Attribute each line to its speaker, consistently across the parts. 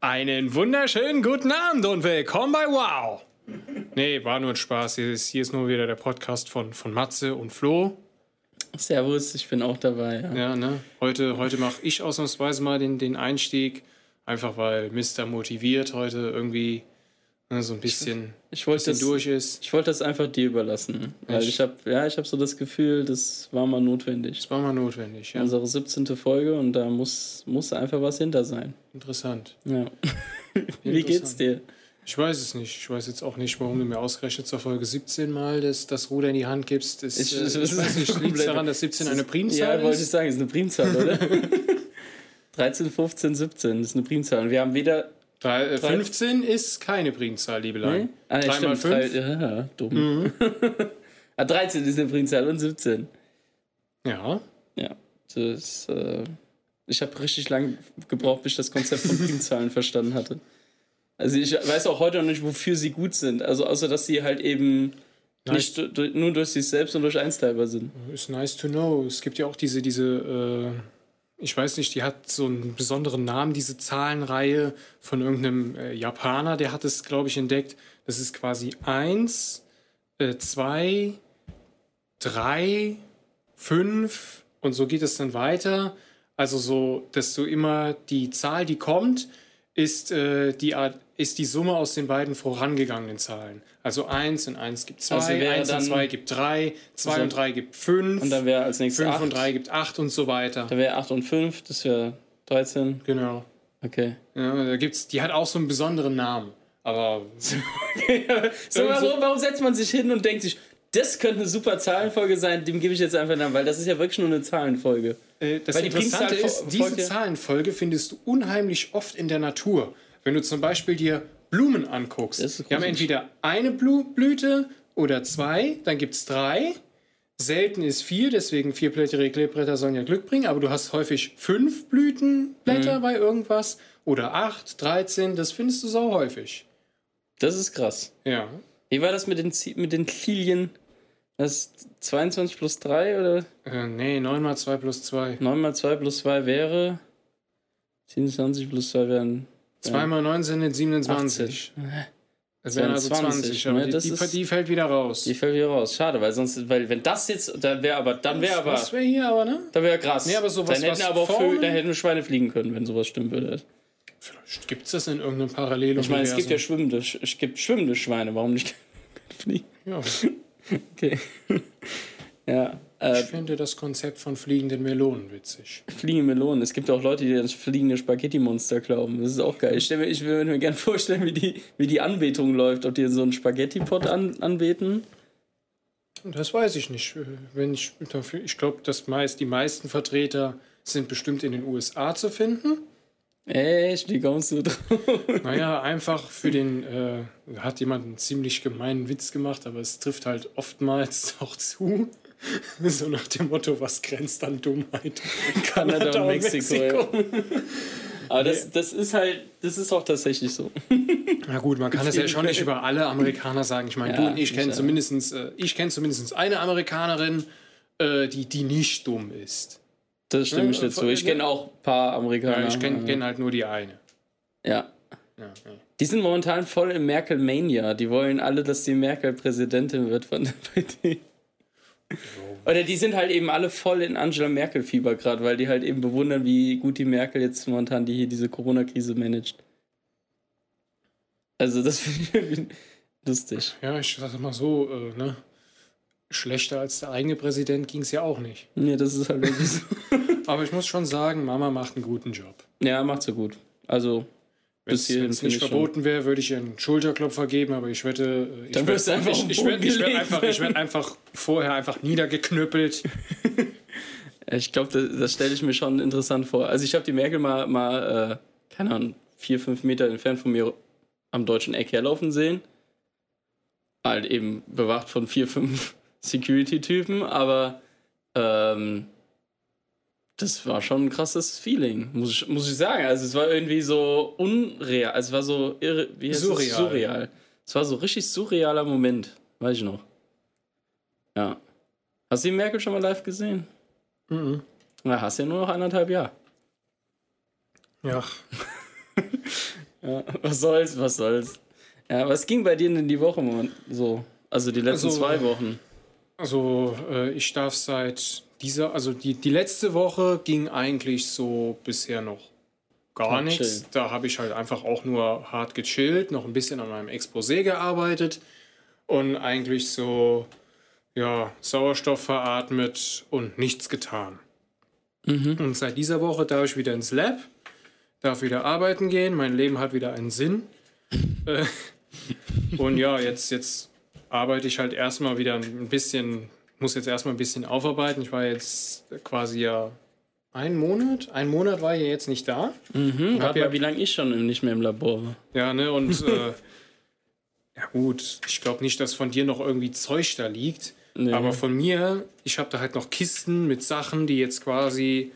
Speaker 1: Einen wunderschönen guten Abend und willkommen bei Wow. Nee, war nur ein Spaß. Hier ist, hier ist nur wieder der Podcast von, von Matze und Flo.
Speaker 2: Servus, ich bin auch dabei. Ja,
Speaker 1: Ja, ne? Heute, heute mache ich ausnahmsweise mal den, den Einstieg. Einfach weil Mister motiviert heute irgendwie ne, so ein bisschen,
Speaker 2: Ich wollte
Speaker 1: bisschen
Speaker 2: das,
Speaker 1: durch ist.
Speaker 2: ich wollte das einfach dir überlassen. Weil
Speaker 1: Echt?
Speaker 2: ich habe ja, ich habe so das Gefühl, das war mal notwendig.
Speaker 1: Das war mal notwendig, ja.
Speaker 2: Unsere 17. Folge und da muss, muss einfach was hinter sein.
Speaker 1: Interessant.
Speaker 2: Ja. Wie geht's dir?
Speaker 1: Ich weiß es nicht. Ich weiß jetzt auch nicht, warum du mir ausgerechnet zur Folge 17 mal das, das Ruder in die Hand gibst. Das,
Speaker 2: Ich-
Speaker 1: ich, äh,
Speaker 2: das
Speaker 1: ich
Speaker 2: ist
Speaker 1: weiß nicht, liegt daran, dass 17 eine Primzahl
Speaker 2: Ja, wollte ich
Speaker 1: ist?
Speaker 2: sagen, ist eine Primzahl, oder? 13, 15, 17 ist eine Primzahl. Und wir haben weder.
Speaker 1: Drei, äh, 15 ist keine Primzahl, Liebelein.
Speaker 2: Nee? Ah,
Speaker 1: Drei mal
Speaker 2: stimmt,
Speaker 1: fünf? Mhm.
Speaker 2: drei- ja, dumm. ah, 13 ist eine Primzahl und 17.
Speaker 1: Ja.
Speaker 2: Ja, das, äh, ich habe richtig lang gebraucht, bis ich das Konzept von Primzahlen verstanden hatte. Also ich weiß auch heute noch nicht, wofür sie gut sind. Also außer, dass sie halt eben
Speaker 1: Nice.
Speaker 2: nicht nur durch sich selbst und durch eins teilbar sind.
Speaker 1: Ist nice to know. Es gibt ja auch diese, diese, äh, ich weiß nicht, die hat so einen besonderen Namen, diese Zahlenreihe von irgendeinem äh, Japaner, der hat es, glaube ich, entdeckt. Das ist quasi 1, 2, 3, 5 und so geht es dann weiter. Also so, dass du immer die Zahl, die kommt, ist, äh, die, Art- ist die Summe aus den beiden vorangegangenen Zahlen. Also 1 und 1 gibt 2,
Speaker 2: Also wäre
Speaker 1: 1 und
Speaker 2: dann-
Speaker 1: 2 gibt 3, 2
Speaker 2: Also-
Speaker 1: und 3 gibt 5,
Speaker 2: Und dann wäre als nächstes
Speaker 1: 5
Speaker 2: 8.
Speaker 1: und 3 gibt 8 und so weiter.
Speaker 2: Da wäre 8 und 5, das wäre 13.
Speaker 1: Genau.
Speaker 2: Okay.
Speaker 1: Ja, da gibt's, die hat auch so einen besonderen Namen. Aber
Speaker 2: so, warum setzt man sich hin und denkt sich, das könnte eine super Zahlenfolge sein, dem gebe ich jetzt einfach einen Namen, weil das ist ja wirklich nur eine Zahlenfolge.
Speaker 1: Äh, das
Speaker 2: Weil die
Speaker 1: Interessante
Speaker 2: Primzahl
Speaker 1: ist,
Speaker 2: fol-
Speaker 1: diese Zahlenfolge findest du unheimlich oft in der Natur. Wenn du zum Beispiel dir Blumen anguckst,
Speaker 2: ist
Speaker 1: die haben entweder eine Blu Blüte oder zwei, dann gibt es drei. Selten ist vier, deswegen vierblättrige Kleeblätter sollen ja Glück bringen, aber du hast häufig fünf
Speaker 2: Mhm.
Speaker 1: Blütenblätter bei irgendwas oder acht, 13, das findest du so häufig.
Speaker 2: Das ist krass.
Speaker 1: Ja.
Speaker 2: Wie war das mit den, Zi- mit den Lilien? Das ist 22 plus 3 oder
Speaker 1: Äh, nee, 9 mal 2 plus 2.
Speaker 2: 9 mal 2 plus 2 wäre 27 plus 2 wären
Speaker 1: 2 mal 9 sind 27.
Speaker 2: 18.
Speaker 1: Das wären also
Speaker 2: 20,
Speaker 1: 20, aber
Speaker 2: ne?
Speaker 1: die,
Speaker 2: Das
Speaker 1: die,
Speaker 2: ist-
Speaker 1: die fällt wieder raus.
Speaker 2: Die fällt wieder raus. Schade, weil sonst, weil wenn das jetzt, dann wäre aber, dann wäre aber,
Speaker 1: Was wäre hier aber, ne?
Speaker 2: dann wäre krass.
Speaker 1: Nee, aber sowas,
Speaker 2: dann hätten aber auch Vögel, dann hätten Schweine fliegen können, wenn sowas stimmen würde.
Speaker 1: Vielleicht gibt es das in irgendeinem Paralleluniversum.
Speaker 2: Ich meine, es gibt ja schwimmende, Sch- es gibt schwimmende Schweine, warum nicht fliegen?
Speaker 1: Ja,
Speaker 2: Okay. ja, äh,
Speaker 1: ich finde das Konzept von fliegenden Melonen witzig.
Speaker 2: fliegende Melonen. Es gibt auch Leute, die das fliegende Spaghetti-Monster glauben. Das ist auch geil. Ich, stell mir, ich würde mir gerne vorstellen, wie die, wie die Anbetung läuft. Ob die so einen Spaghetti-Pot an, anbeten.
Speaker 1: Das weiß ich nicht. Wenn ich dafür, ich glaube, dass meist die meisten Vertreter sind bestimmt in den USA zu finden.
Speaker 2: Echt, wie kommst du drauf?
Speaker 1: Naja, einfach für den, äh, hat jemand einen ziemlich gemeinen Witz gemacht, aber es trifft halt oftmals auch zu. So nach dem Motto, was grenzt an Dummheit?
Speaker 2: Kanada und Mexiko. Ja. Aber das, das ist halt, das ist auch tatsächlich so.
Speaker 1: Na gut, man kann das ja schon nicht über alle Amerikaner sagen. Ich meine,
Speaker 2: Ja,
Speaker 1: du und ich kennen zumindest, äh, ich kenne zumindest eine Amerikanerin, äh, die, die nicht dumm ist.
Speaker 2: Das stimme ich
Speaker 1: Ja,
Speaker 2: dazu. Ich kenne auch ein paar Amerikaner.
Speaker 1: Ja, ich kenne kenn halt nur die eine.
Speaker 2: Ja.
Speaker 1: Ja, ja.
Speaker 2: Die sind momentan voll im Merkel-Mania. Die wollen alle, dass die Merkel Präsidentin wird von der Partei. Oder die sind halt eben alle voll in Angela Merkel-Fieber gerade, weil die halt eben bewundern, wie gut die Merkel jetzt momentan die hier diese Corona-Krise managt. Also das finde ich irgendwie lustig.
Speaker 1: ja, ich sag mal so, äh, ne? Schlechter als der eigene Präsident ging es ja auch nicht.
Speaker 2: Nee, das ist halt irgendwie so.
Speaker 1: Aber ich muss schon sagen, Mama macht einen guten Job.
Speaker 2: Ja, macht so gut. Also,
Speaker 1: Wenn es nicht
Speaker 2: ich
Speaker 1: verboten wäre, würde ich ihr einen Schulterklopfer geben, aber ich wette, äh, ich
Speaker 2: Dann
Speaker 1: werd-
Speaker 2: wirst du einfach
Speaker 1: ich, ich, werd, ich, werd einfach, ich werd einfach vorher einfach niedergeknüppelt.
Speaker 2: Ich glaube, das, das stelle ich mir schon interessant vor. Also, ich habe die Merkel mal, mal äh, keine Ahnung, vier, fünf Meter entfernt von mir am deutschen Eck herlaufen sehen. Halt eben bewacht von vier, fünf Security-Typen, aber ähm, das war schon ein krasses Feeling, muss ich, muss ich sagen. Also es war irgendwie so unreal, also es war so irre, wie heißt
Speaker 1: Surreal.
Speaker 2: Es? surreal. Es war so richtig surrealer Moment, weiß ich noch. Ja. Hast du die Merkel schon mal live gesehen?
Speaker 1: Mhm.
Speaker 2: Na, hast ja nur noch anderthalb Jahre.
Speaker 1: Ja.
Speaker 2: Ja, was soll's, was soll's. Ja, was ging bei dir denn die Woche so? Also die letzten
Speaker 1: Also,
Speaker 2: zwei Wochen.
Speaker 1: Also äh, ich darf seit dieser, also die, die letzte Woche ging eigentlich so bisher noch gar nichts.
Speaker 2: chill.
Speaker 1: Da habe ich halt einfach auch nur hart gechillt, noch ein bisschen an meinem Exposé gearbeitet und eigentlich so, ja, Sauerstoff veratmet und nichts getan. Und seit dieser Woche darf ich wieder ins Lab, darf wieder arbeiten gehen, mein Leben hat wieder einen Sinn. Äh, und ja, jetzt, jetzt arbeite ich halt erstmal wieder ein bisschen, muss jetzt erstmal ein bisschen aufarbeiten. Ich war jetzt quasi ja einen Monat, ein Monat war ich ja jetzt nicht da.
Speaker 2: Mhm,
Speaker 1: ja-
Speaker 2: mal, wie lange ich schon nicht mehr im Labor war.
Speaker 1: Ja, ne, und äh, ja gut, ich glaube nicht, dass von dir noch irgendwie Zeug da liegt.
Speaker 2: Nee.
Speaker 1: Aber von mir, ich habe da halt noch Kisten mit Sachen, die jetzt quasi,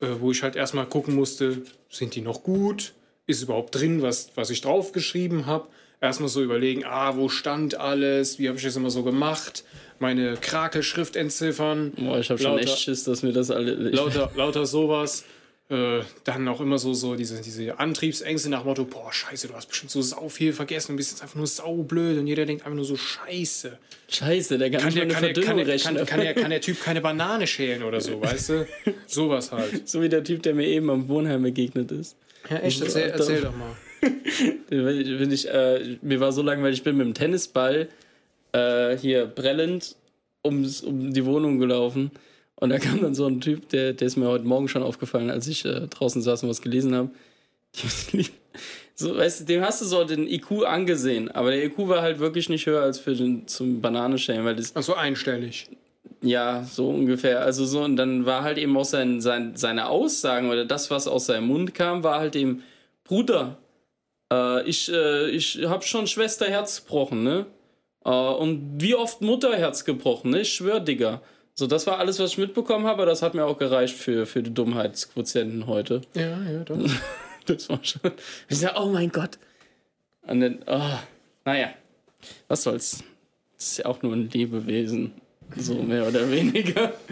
Speaker 1: äh, wo ich halt erstmal gucken musste, sind die noch gut? Ist überhaupt drin, was, was ich draufgeschrieben habe? Erstmal so überlegen, ah, wo stand alles? Wie habe ich das immer so gemacht? Meine Krakelschrift entziffern.
Speaker 2: Boah, ich habe schon echt Schiss, dass mir das alle.
Speaker 1: Lauter, lauter sowas. Äh, dann auch immer so, so diese, diese Antriebsängste nach Motto, boah, scheiße, du hast bestimmt so sau viel vergessen und bist jetzt einfach nur saublöd und jeder denkt einfach nur so, scheiße.
Speaker 2: Scheiße, der kann,
Speaker 1: Kann
Speaker 2: nicht
Speaker 1: der, kann, der, kann, der,
Speaker 2: rechnen.
Speaker 1: kann, kann, der, kann der Typ keine Banane schälen oder so, weißt du? Sowas halt.
Speaker 2: so wie der Typ, der mir eben am Wohnheim begegnet ist.
Speaker 1: Ja, echt, erzähl, erzähl doch mal.
Speaker 2: Wenn ich, äh, mir war so langweilig, ich bin mit dem Tennisball äh, hier prellend ums, um die Wohnung gelaufen. Und da kam dann so ein Typ, der, der ist mir heute Morgen schon aufgefallen, als ich äh, draußen saß und was gelesen habe. So, weißt dem hast du so den IQ angesehen, aber der IQ war halt wirklich nicht höher als für den zum Bananenschälen, weil das,
Speaker 1: Also einstellig.
Speaker 2: ja, so ungefähr. Also so, und dann war halt eben auch sein, sein, seine Aussagen oder das, was aus seinem Mund kam, war halt eben, Bruder, äh, ich, äh, ich hab schon Schwesterherz gebrochen, ne? Äh, und wie oft Mutterherz gebrochen, ne? Ich schwör, Digga. So, das war alles, was ich mitbekommen habe, aber das hat mir auch gereicht für, für die Dummheitsquotienten heute.
Speaker 1: Ja, ja, doch.
Speaker 2: Das war schon. Ich sag, oh mein Gott. Und dann, oh, naja, was soll's. Das ist ja auch nur ein Lebewesen. So mehr oder weniger.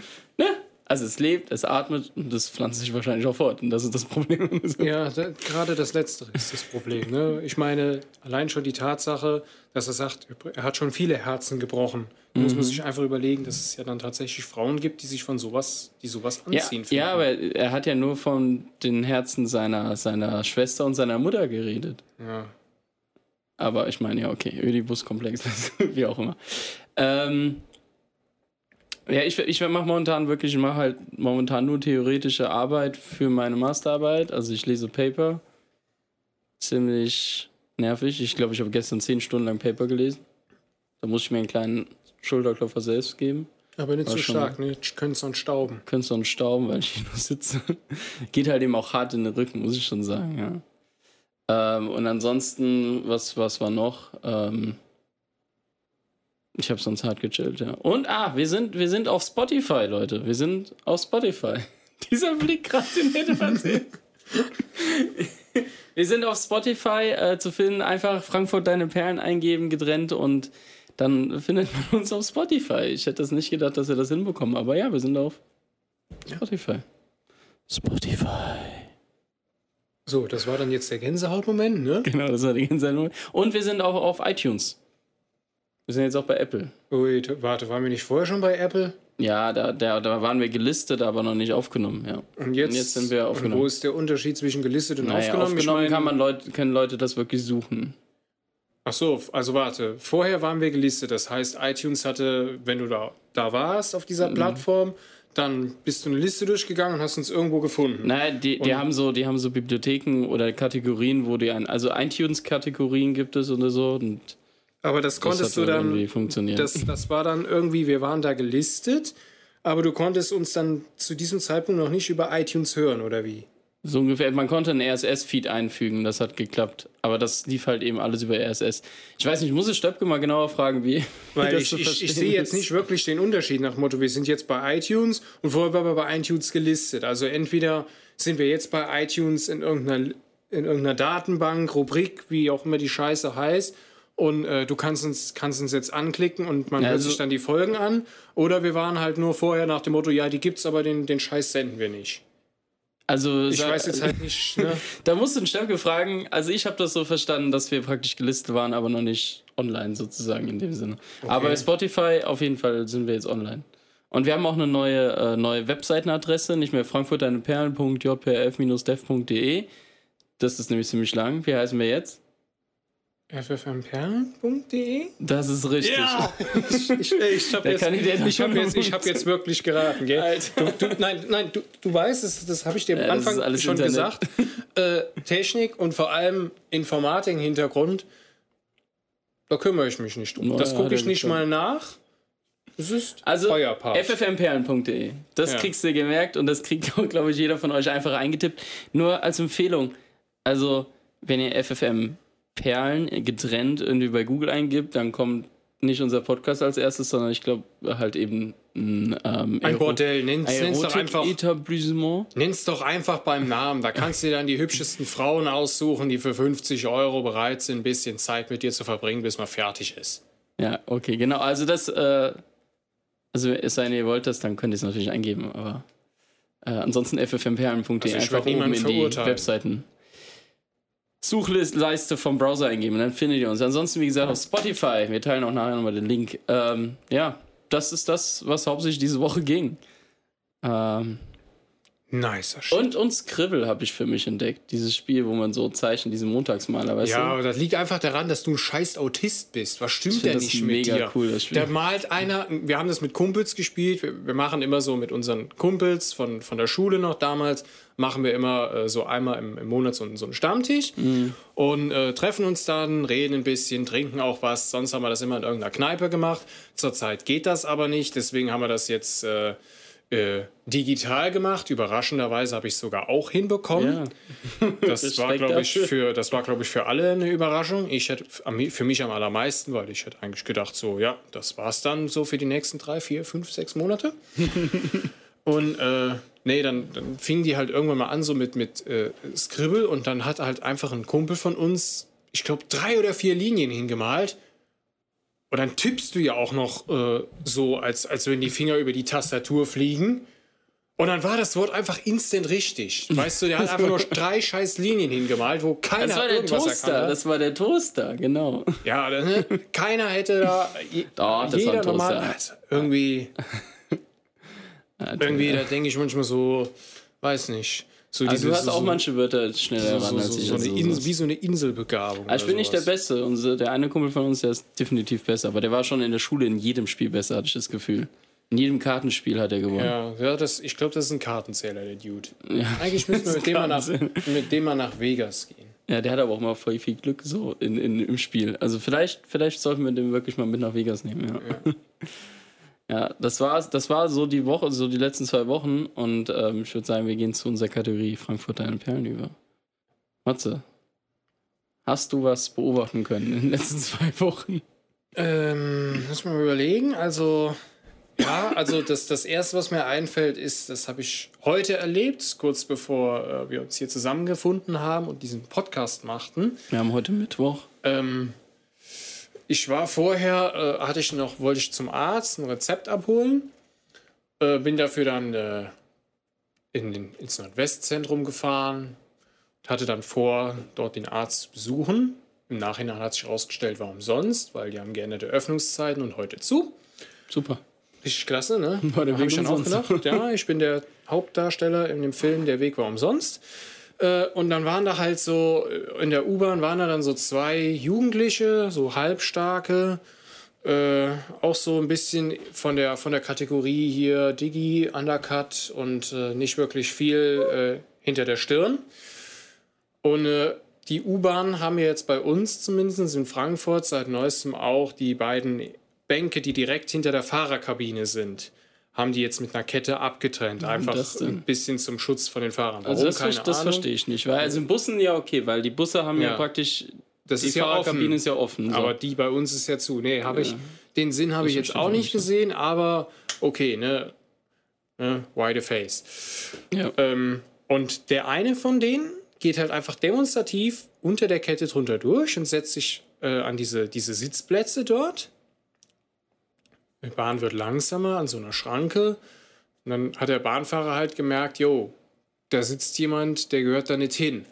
Speaker 2: Ne? Also es lebt, es atmet und es pflanzt sich wahrscheinlich auch fort. Und das ist das Problem.
Speaker 1: Ja, da, gerade das Letztere ist das Problem. Ne? Ich meine, allein schon die Tatsache, dass er sagt, er hat schon viele Herzen gebrochen. Da muss man sich einfach überlegen, dass es ja dann tatsächlich Frauen gibt, die sich von sowas, die sowas
Speaker 2: Ja,
Speaker 1: anziehen.
Speaker 2: ja, aber er hat ja nur von den Herzen seiner, seiner Schwester und seiner Mutter geredet.
Speaker 1: ja.
Speaker 2: Aber ich meine, ja, okay, Ödipus-Komplex, wie auch immer. Ähm, ja, ich, ich mache momentan wirklich, ich mache halt momentan nur theoretische Arbeit für meine Masterarbeit. Also ich lese Paper. Ziemlich nervig. Ich glaube, ich habe gestern zehn Stunden lang Paper gelesen. Da muss ich mir einen kleinen Schulterklopfer selbst geben.
Speaker 1: Aber nicht
Speaker 2: War
Speaker 1: so stark, ne? Können es dann stauben.
Speaker 2: Könntest du stauben, weil ich hier nur sitze. Geht halt eben auch hart in den Rücken, muss ich schon sagen, ja. Ähm, und ansonsten, was, was war noch? Ähm, ich habe sonst hart gechillt, ja. Und, ah, wir sind, wir sind auf Spotify, Leute. Wir sind auf Spotify. Dieser Blick gerade, den hätte man sehen. wir sind auf Spotify äh, zu finden. Einfach Frankfurt deine Perlen eingeben, getrennt und dann findet man uns auf Spotify. Ich hätte das nicht gedacht, dass wir das hinbekommen. Aber ja, wir sind auf Spotify. Spotify.
Speaker 1: So, das war dann jetzt der Gänsehautmoment, ne?
Speaker 2: Genau, das war ganze Nummer. Und wir sind auch auf iTunes. Wir sind jetzt auch bei Apple.
Speaker 1: Wait, warte, waren wir nicht vorher schon bei Apple?
Speaker 2: Ja, da, da, da waren wir gelistet, aber noch nicht aufgenommen, ja.
Speaker 1: Und jetzt,
Speaker 2: Und jetzt sind wir
Speaker 1: und
Speaker 2: aufgenommen.
Speaker 1: wo ist der Unterschied zwischen gelistet und
Speaker 2: Naja,
Speaker 1: aufgenommen?
Speaker 2: aufgenommen,
Speaker 1: Ich mein-
Speaker 2: kann man Leute, können Leute das wirklich suchen.
Speaker 1: Ach so, also warte. Vorher waren wir gelistet. Das heißt, iTunes hatte, wenn du da, da warst auf
Speaker 2: Mhm.
Speaker 1: dieser Plattform, dann bist du eine Liste durchgegangen und hast uns irgendwo gefunden.
Speaker 2: Naja, die, die, haben so, die haben so Bibliotheken oder Kategorien, wo die ein, also iTunes-Kategorien gibt es oder so. Und
Speaker 1: Aber das
Speaker 2: das
Speaker 1: konntest
Speaker 2: hat
Speaker 1: du dann, das, das war dann irgendwie, wir waren da gelistet, aber du konntest uns dann zu diesem Zeitpunkt noch nicht über iTunes hören, oder wie?
Speaker 2: So ungefähr, man konnte einen RSS-Feed einfügen, das hat geklappt. Aber das lief halt eben alles über RSS. Ich weiß nicht, ich muss es Stöpke mal genauer fragen, wie.
Speaker 1: Weil
Speaker 2: das
Speaker 1: ich, ich, ich sehe jetzt nicht wirklich den Unterschied nach Motto, wir sind jetzt bei iTunes und vorher waren wir bei iTunes gelistet. Also entweder sind wir jetzt bei iTunes in irgendeiner, in irgendeiner Datenbank, Rubrik, wie auch immer die Scheiße heißt, und äh, du kannst uns, kannst uns jetzt anklicken und man
Speaker 2: Ja,
Speaker 1: hört
Speaker 2: also-
Speaker 1: sich dann die Folgen an. Oder wir waren halt nur vorher nach dem Motto, ja, die gibt's, aber den, den Scheiß senden wir nicht.
Speaker 2: Also,
Speaker 1: Ich weiß jetzt halt nicht, ne?
Speaker 2: Da musst du den Stemke fragen. Also ich habe das so verstanden, dass wir praktisch gelistet waren, aber noch nicht online sozusagen in dem Sinne. Aber bei Spotify auf jeden Fall sind wir jetzt online. Und wir haben auch eine neue, äh, neue Webseitenadresse, nicht mehr frankfurteineperlen.jpf-dev.de. Das ist nämlich ziemlich lang. Wie heißen wir jetzt?
Speaker 1: ffmperlen.de?
Speaker 2: Das ist richtig.
Speaker 1: ich, ich, ich habe
Speaker 2: Der
Speaker 1: jetzt,
Speaker 2: Kandidat
Speaker 1: ich hab jetzt, ich hab jetzt wirklich geraten, gell?
Speaker 2: Alter.
Speaker 1: Du, du, nein, nein, du, du weißt, das, das habe ich dir am
Speaker 2: Ja, das
Speaker 1: Anfang
Speaker 2: alles
Speaker 1: schon
Speaker 2: Internet.
Speaker 1: gesagt. Äh, Technik und vor allem Informatik im Hintergrund, da kümmere ich mich nicht um. Das gucke ich nicht mal nach. Es ist
Speaker 2: Also ffmperlen.de. Das
Speaker 1: Ja.
Speaker 2: kriegst du gemerkt und das kriegt auch, glaube ich, jeder von euch einfach eingetippt. Nur als Empfehlung. Also, wenn ihr FFM Perlen getrennt irgendwie bei Google eingibt, dann kommt nicht unser Podcast als erstes, sondern ich glaube halt eben ein, ähm,
Speaker 1: Ein Bordell, nenn's, nenn's doch einfach.
Speaker 2: Erotik-Etablissement.
Speaker 1: Nenn's doch einfach beim Namen. Da kannst du dir dann die hübschesten Frauen aussuchen, die für 50 Euro bereit sind, ein bisschen Zeit mit dir zu verbringen, bis man fertig ist.
Speaker 2: Ja, okay, genau. Also das, äh, also es sei denn, ihr wollt das, dann könnt ihr es natürlich eingeben, aber äh, ansonsten ffmperlen.de
Speaker 1: Also
Speaker 2: einfach oben in die. Webseiten. Suchleiste vom Browser eingeben, dann findet ihr uns. Ansonsten, wie gesagt, auf Spotify. Wir teilen auch nachher nochmal den Link. Ähm, ja, das ist das, was hauptsächlich diese Woche ging. Ähm,
Speaker 1: Shit.
Speaker 2: und, und Scribble habe ich für mich entdeckt. Dieses Spiel, wo man so Zeichen, diese Montagsmaler, weißt
Speaker 1: Ja,
Speaker 2: du?
Speaker 1: aber das liegt einfach daran, dass du ein scheiß Autist bist. Was stimmt denn
Speaker 2: das
Speaker 1: nicht mit
Speaker 2: mega
Speaker 1: dir?
Speaker 2: cool, das Spiel.
Speaker 1: Da malt einer, wir haben das mit Kumpels gespielt. Wir, wir machen immer so mit unseren Kumpels von, von der Schule noch damals, machen wir immer äh, so einmal im, im Monat so, einen- so einen Stammtisch
Speaker 2: Mhm.
Speaker 1: und äh, treffen uns dann, reden ein bisschen, trinken auch was. Sonst haben wir das immer in irgendeiner Kneipe gemacht. Zurzeit geht das aber nicht, deswegen haben wir das jetzt äh, äh, digital gemacht. Überraschenderweise habe ich es sogar auch hinbekommen.
Speaker 2: Ja.
Speaker 1: Das war,
Speaker 2: Respekt
Speaker 1: glaube ich, für, das war, glaube ich, für alle eine Überraschung. Ich hätte für mich am allermeisten, weil ich hätte eigentlich gedacht, so, ja, das war's dann so für die nächsten drei, vier, fünf, sechs Monate. und äh, nee, dann, dann fingen die halt irgendwann mal an, so mit, mit äh, Scribble und dann hat halt einfach ein Kumpel von uns, ich glaube, drei oder vier Linien hingemalt. Und dann tippst du ja auch noch äh, so, als, als wenn die Finger über die Tastatur fliegen. Und dann war das Wort einfach instant richtig. Weißt du, der hat einfach nur drei scheiß Linien hingemalt, wo keiner
Speaker 2: Das war der Toaster,
Speaker 1: erkannt
Speaker 2: das war der Toaster, genau.
Speaker 1: Ja, ne? keiner hätte da. je-
Speaker 2: Doch, das war
Speaker 1: jeder
Speaker 2: ein Toaster.
Speaker 1: normal. Also, irgendwie, irgendwie, da denke ich manchmal so, weiß nicht. So
Speaker 2: Also du hast
Speaker 1: so,
Speaker 2: auch
Speaker 1: so,
Speaker 2: manche Wörter schneller
Speaker 1: so,
Speaker 2: ran
Speaker 1: so,
Speaker 2: als
Speaker 1: so,
Speaker 2: ich.
Speaker 1: so
Speaker 2: also
Speaker 1: Insel, wie so eine Inselbegabung.
Speaker 2: Aber ich bin nicht der. Beste. Unser, der eine Kumpel von uns, der ist definitiv besser. Aber der war schon in der Schule in jedem Spiel besser, hatte ich das Gefühl. In jedem Kartenspiel hat er gewonnen.
Speaker 1: Ja, ja das, ich glaube, das ist ein Kartenzähler, der Dude. Eigentlich müssen wir mit dem, mal nach, mit dem mal nach Vegas gehen.
Speaker 2: Ja, der hat aber auch mal voll viel Glück so in, in, im Spiel. Also vielleicht, vielleicht sollten wir den wirklich mal mit nach Vegas nehmen. Ja, ja. Das, war, das war so die Woche, so die letzten zwei Wochen. Und ähm, ich würde sagen, wir gehen zu unserer Kategorie Frankfurt deine Perlen über. Matze, hast du was beobachten können in den letzten zwei Wochen?
Speaker 1: Ähm, muss man mal überlegen. Also, ja, also das, das Erste, was mir einfällt, ist, das habe ich heute erlebt, kurz bevor äh, wir uns hier zusammengefunden haben und diesen Podcast machten.
Speaker 2: Wir haben heute Mittwoch.
Speaker 1: Ähm, ich war vorher, äh, hatte ich noch, wollte ich zum Arzt ein Rezept abholen. Äh, bin dafür dann äh, in den, ins Nordwestzentrum gefahren. Hatte dann vor, dort den Arzt zu besuchen. Im Nachhinein hat sich herausgestellt, warum sonst, weil die haben geänderte Öffnungszeiten und heute zu.
Speaker 2: Super.
Speaker 1: Richtig klasse, ne?
Speaker 2: War der Weg
Speaker 1: ich dann auch gedacht. Ja, ich bin der Hauptdarsteller in dem Film Der Weg war umsonst. Äh, und dann waren da halt so, äh, in der U-Bahn waren da dann so zwei Jugendliche, so halbstarke, äh, auch so ein bisschen von der, von der Kategorie hier Digi, Undercut und äh, nicht wirklich viel äh, hinter der Stirn. Und äh, die U-Bahn haben ja jetzt bei uns zumindest in Frankfurt seit neuestem auch die beiden Bänke, die direkt hinter der Fahrerkabine sind, haben die jetzt mit einer Kette abgetrennt. Einfach
Speaker 2: das denn?
Speaker 1: ein bisschen zum Schutz von den Fahrern.
Speaker 2: Also das,
Speaker 1: Keine
Speaker 2: das
Speaker 1: Ahnung.
Speaker 2: verstehe ich nicht. Weil also in Bussen ja okay, weil die Busse haben ja,
Speaker 1: Ja.
Speaker 2: praktisch.
Speaker 1: Das
Speaker 2: die
Speaker 1: ist ja
Speaker 2: Fahrerkabine
Speaker 1: offen.
Speaker 2: ist ja offen. So.
Speaker 1: Aber die bei uns ist ja zu. Nee, habe ich. Den Sinn habe ich jetzt auch
Speaker 2: ich
Speaker 1: nicht gesehen, aber okay, ne? ne why the face?
Speaker 2: ja.
Speaker 1: Ähm, und der eine von denen geht halt einfach demonstrativ unter der Kette drunter durch und setzt sich äh, an diese, diese Sitzplätze dort. Die Bahn wird langsamer an so einer Schranke. Und dann hat der Bahnfahrer halt gemerkt, jo, da sitzt jemand, der gehört da nicht hin.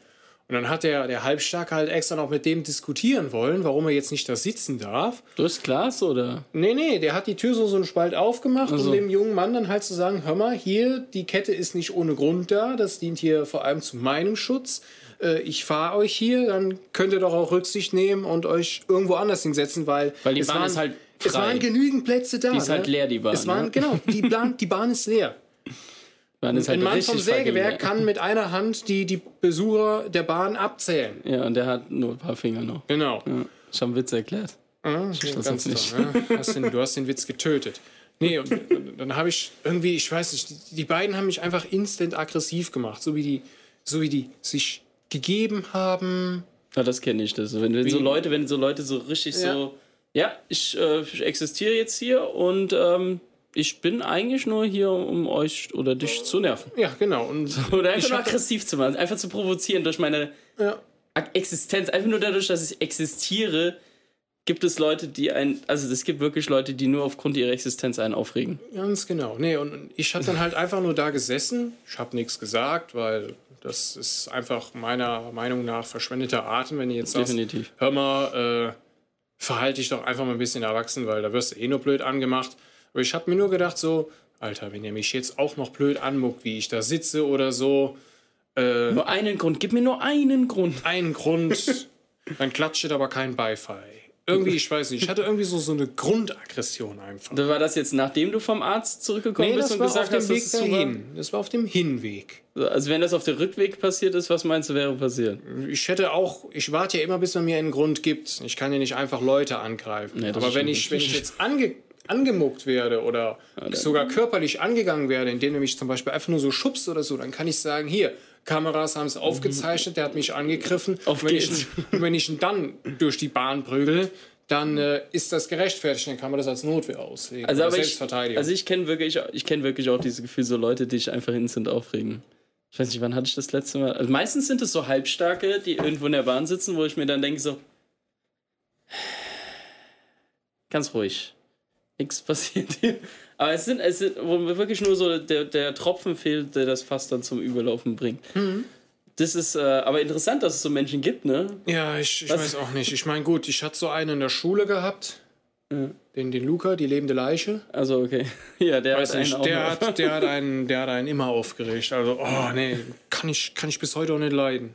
Speaker 1: Und dann hat der, der Halbstarke halt extra noch mit dem diskutieren wollen, warum er jetzt nicht da sitzen darf.
Speaker 2: Durchs Glas oder?
Speaker 1: Nee, nee, der hat die Tür so, so einen Spalt aufgemacht,
Speaker 2: Also.
Speaker 1: um dem jungen Mann dann halt zu sagen, hör mal, hier, die Kette ist nicht ohne Grund da, das dient hier vor allem zu meinem Schutz. Äh, Ich fahre euch hier, dann könnt ihr doch auch Rücksicht nehmen und euch irgendwo anders hinsetzen, weil,
Speaker 2: Weil die Bahn
Speaker 1: waren,
Speaker 2: ist halt
Speaker 1: es
Speaker 2: frei.
Speaker 1: waren genügend Plätze da.
Speaker 2: Die ist halt
Speaker 1: ne?
Speaker 2: leer, die Bahn,
Speaker 1: Es waren,
Speaker 2: ne?
Speaker 1: genau, die Bahn, die Bahn ist leer.
Speaker 2: Man ist halt
Speaker 1: Ein Mann vom Sägewerk kann mit einer Hand die, die Besucher der Bahn abzählen.
Speaker 2: Ja. ja, und der hat nur ein paar Finger noch.
Speaker 1: Genau.
Speaker 2: Ja. Ich habe einen Witz erklärt.
Speaker 1: Ja,
Speaker 2: das
Speaker 1: ganz
Speaker 2: nicht.
Speaker 1: ne? hast den, du hast den Witz getötet. Nee, und dann habe ich irgendwie, ich weiß nicht, die, die beiden haben mich einfach instant aggressiv gemacht, so wie die, so wie die sich gegeben haben.
Speaker 2: Ja, das kenne ich. Das. Wenn, wenn so Leute, wenn so Leute so richtig
Speaker 1: Ja.
Speaker 2: so, ja, ich, äh, ich existiere jetzt hier und ähm, ich bin eigentlich nur hier, um euch oder dich zu nerven.
Speaker 1: Ja, genau. Und
Speaker 2: Oder einfach nur aggressiv zu machen, einfach zu provozieren durch meine
Speaker 1: ja,
Speaker 2: Existenz. Einfach nur dadurch, dass ich existiere, gibt es Leute, die ein, also es gibt wirklich Leute, die nur aufgrund ihrer Existenz einen aufregen.
Speaker 1: ganz genau. Nee, und ich habe dann halt einfach nur da gesessen. Ich habe nichts gesagt, weil das ist einfach meiner Meinung nach verschwendeter Atem, wenn ihr jetzt sagst,
Speaker 2: Definitiv.
Speaker 1: hör mal, äh, verhalte dich doch einfach mal ein bisschen erwachsen, weil da wirst du eh nur blöd angemacht. Aber ich habe mir nur gedacht so, Alter, wenn ihr mich jetzt auch noch blöd anmuckt, wie ich da sitze oder so, äh,
Speaker 2: Nur einen Grund, gib mir nur einen Grund.
Speaker 1: einen Grund, dann klatscht aber kein Beifall. Irgendwie, ich weiß nicht, ich hatte irgendwie so, so eine Grundaggression einfach.
Speaker 2: War das jetzt, nachdem du vom Arzt zurückgekommen
Speaker 1: Nee,
Speaker 2: bist
Speaker 1: das
Speaker 2: und
Speaker 1: war auf
Speaker 2: gesagt
Speaker 1: dem
Speaker 2: hast,
Speaker 1: Weg
Speaker 2: war?
Speaker 1: dahin. Das war auf dem Hinweg.
Speaker 2: Also wenn das auf dem Rückweg passiert ist, was meinst du wäre passiert?
Speaker 1: Ich hätte auch, ich warte ja immer, bis man mir einen Grund gibt. Ich kann ja nicht einfach Leute angreifen.
Speaker 2: Nee, das
Speaker 1: Aber wenn ich, wenn ich jetzt ange, angemuckt werde oder sogar körperlich angegangen werde, indem er mich zum Beispiel einfach nur so schubst oder so, dann kann ich sagen, hier, Kameras haben es aufgezeichnet, der hat mich angegriffen.
Speaker 2: Auf
Speaker 1: wenn, ich, wenn ich ihn dann durch die Bahn prügel, dann äh, ist das gerechtfertigt, dann kann man das als Notwehr auslegen.
Speaker 2: Also aber ich, also ich kenne wirklich, ich kenne wirklich auch dieses Gefühl, so Leute, die sich einfach instant aufregen. Ich weiß nicht, wann hatte ich das letzte Mal? Also meistens sind es so Halbstarke, die irgendwo in der Bahn sitzen, wo ich mir dann denke so, ganz ruhig, nichts passiert hier. Aber es sind, es sind wo mir wirklich nur so der, der Tropfen fehlt, der das Fass dann zum Überlaufen bringt.
Speaker 1: Mhm.
Speaker 2: Das ist äh, aber interessant, dass es so Menschen gibt, ne?
Speaker 1: Ja, ich, ich
Speaker 2: Was?
Speaker 1: weiß auch nicht. Ich meine, gut, ich hatte so einen in der Schule gehabt, den, den Luca, die lebende Leiche.
Speaker 2: Also okay, ja, der
Speaker 1: Weiß
Speaker 2: hat einen
Speaker 1: nicht, der, hat, der, hat einen, der hat einen immer aufgeregt. Also, oh nee, kann ich, kann ich bis heute auch nicht leiden.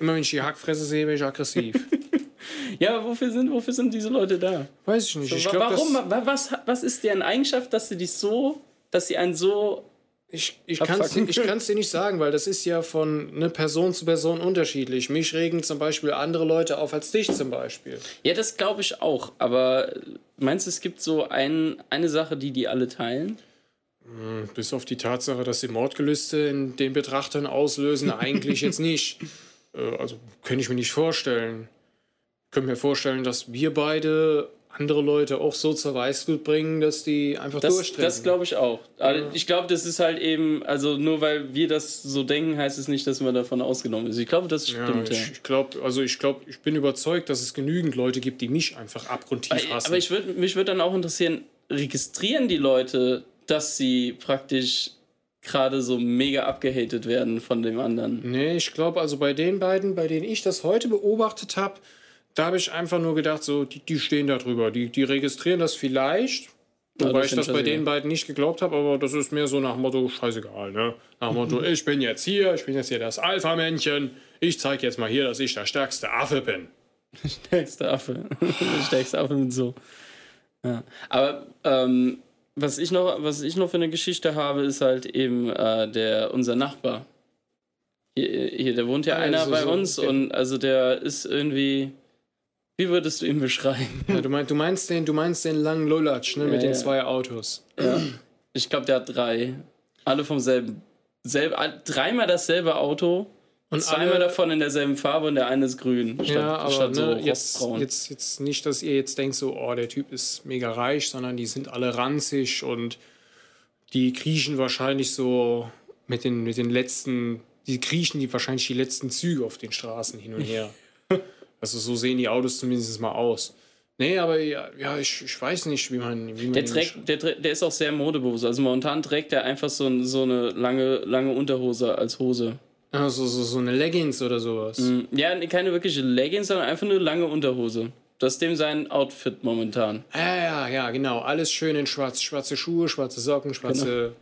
Speaker 1: Immer wenn ich die Hackfresse sehe, bin ich aggressiv.
Speaker 2: Ja, aber wofür sind, wofür sind diese Leute da?
Speaker 1: Weiß ich nicht. Ich
Speaker 2: Wa-
Speaker 1: glaub,
Speaker 2: Warum? Was, was ist deren Eigenschaft, dass sie dich so, dass sie einen so.
Speaker 1: ich ich kann es ich dir nicht sagen, weil das ist ja von ne Person zu Person unterschiedlich. Mich regen zum Beispiel andere Leute auf als dich zum Beispiel.
Speaker 2: Ja, das glaube ich auch. Aber meinst du, es gibt so ein, eine Sache, die die alle teilen?
Speaker 1: Bis auf die Tatsache, dass sie Mordgelüste in den Betrachtern auslösen, eigentlich jetzt nicht. Äh, Also könnte ich mir nicht vorstellen. Könnte mir vorstellen, dass wir beide andere Leute auch so zur Weißglut bringen, dass die einfach
Speaker 2: Das,
Speaker 1: durchdrehen.
Speaker 2: das glaube ich auch. Aber Ich glaube, das ist halt eben, also nur weil wir das so denken, heißt es nicht, dass man davon ausgenommen ist. Ich glaube, das
Speaker 1: ja,
Speaker 2: stimmt. Ja,
Speaker 1: ich, ich glaube, also ich glaube, ich bin überzeugt, dass es genügend Leute gibt, die mich einfach abgrundtief hassen.
Speaker 2: Aber ich würd, mich würde dann auch interessieren, registrieren die Leute, dass sie praktisch gerade so mega abgehatet werden von dem anderen?
Speaker 1: Nee, ich glaube, also bei den beiden, bei denen ich das heute beobachtet habe, da habe ich einfach nur gedacht, so, die, die stehen da drüber. Die, die registrieren das vielleicht.
Speaker 2: Ja,
Speaker 1: Wobei
Speaker 2: das
Speaker 1: ich das bei
Speaker 2: also
Speaker 1: den beiden nicht geglaubt habe, aber das ist mehr so nach Motto, scheißegal, ne? Nach Motto, ich bin jetzt hier, ich bin jetzt hier das Alpha-Männchen, ich zeige jetzt mal hier, dass ich der stärkste Affe bin.
Speaker 2: Stärkste Affe. Der stärkste Affe mit so. Ja. Aber ähm, was, ich noch, was ich noch für eine Geschichte habe, ist halt eben äh, der, unser Nachbar. Hier, hier, der wohnt ja
Speaker 1: Ah,
Speaker 2: einer
Speaker 1: so-
Speaker 2: bei uns
Speaker 1: okay.
Speaker 2: und also der ist irgendwie. Wie würdest du ihn beschreiben?
Speaker 1: Ja, du, meinst, du, meinst den, du meinst den langen Lulatsch, ne? mit
Speaker 2: Ja,
Speaker 1: den
Speaker 2: ja.
Speaker 1: zwei Autos.
Speaker 2: Ja. Ich glaube, der hat drei. Alle vom selben. Selb, dreimal dasselbe Auto.
Speaker 1: Und
Speaker 2: zweimal
Speaker 1: alle-
Speaker 2: davon in derselben Farbe und der eine ist grün. Statt,
Speaker 1: Ja, aber
Speaker 2: statt so
Speaker 1: ne, jetzt, jetzt, jetzt nicht, dass ihr jetzt denkt, so, oh, der Typ ist mega reich, sondern die sind alle ranzig und die kriechen wahrscheinlich so mit den, mit den letzten, die kriechen die wahrscheinlich die letzten Züge auf den Straßen hin und her. also so sehen die Autos zumindest mal aus. Nee, aber ja, ja ich, ich weiß nicht, wie man. Wie man
Speaker 2: Der, trägt, der, der ist auch sehr modebewusst. Also momentan trägt er einfach so, ein- so eine lange, lange Unterhose als Hose.
Speaker 1: Ah, so, so, eine Leggings oder sowas.
Speaker 2: Mm, Ja, keine wirkliche Leggings, sondern einfach eine lange Unterhose. Das ist dem sein Outfit momentan.
Speaker 1: Ja, ja, ja, genau. Alles schön in schwarz. Schwarze Schuhe, schwarze Socken, schwarze
Speaker 2: Genau.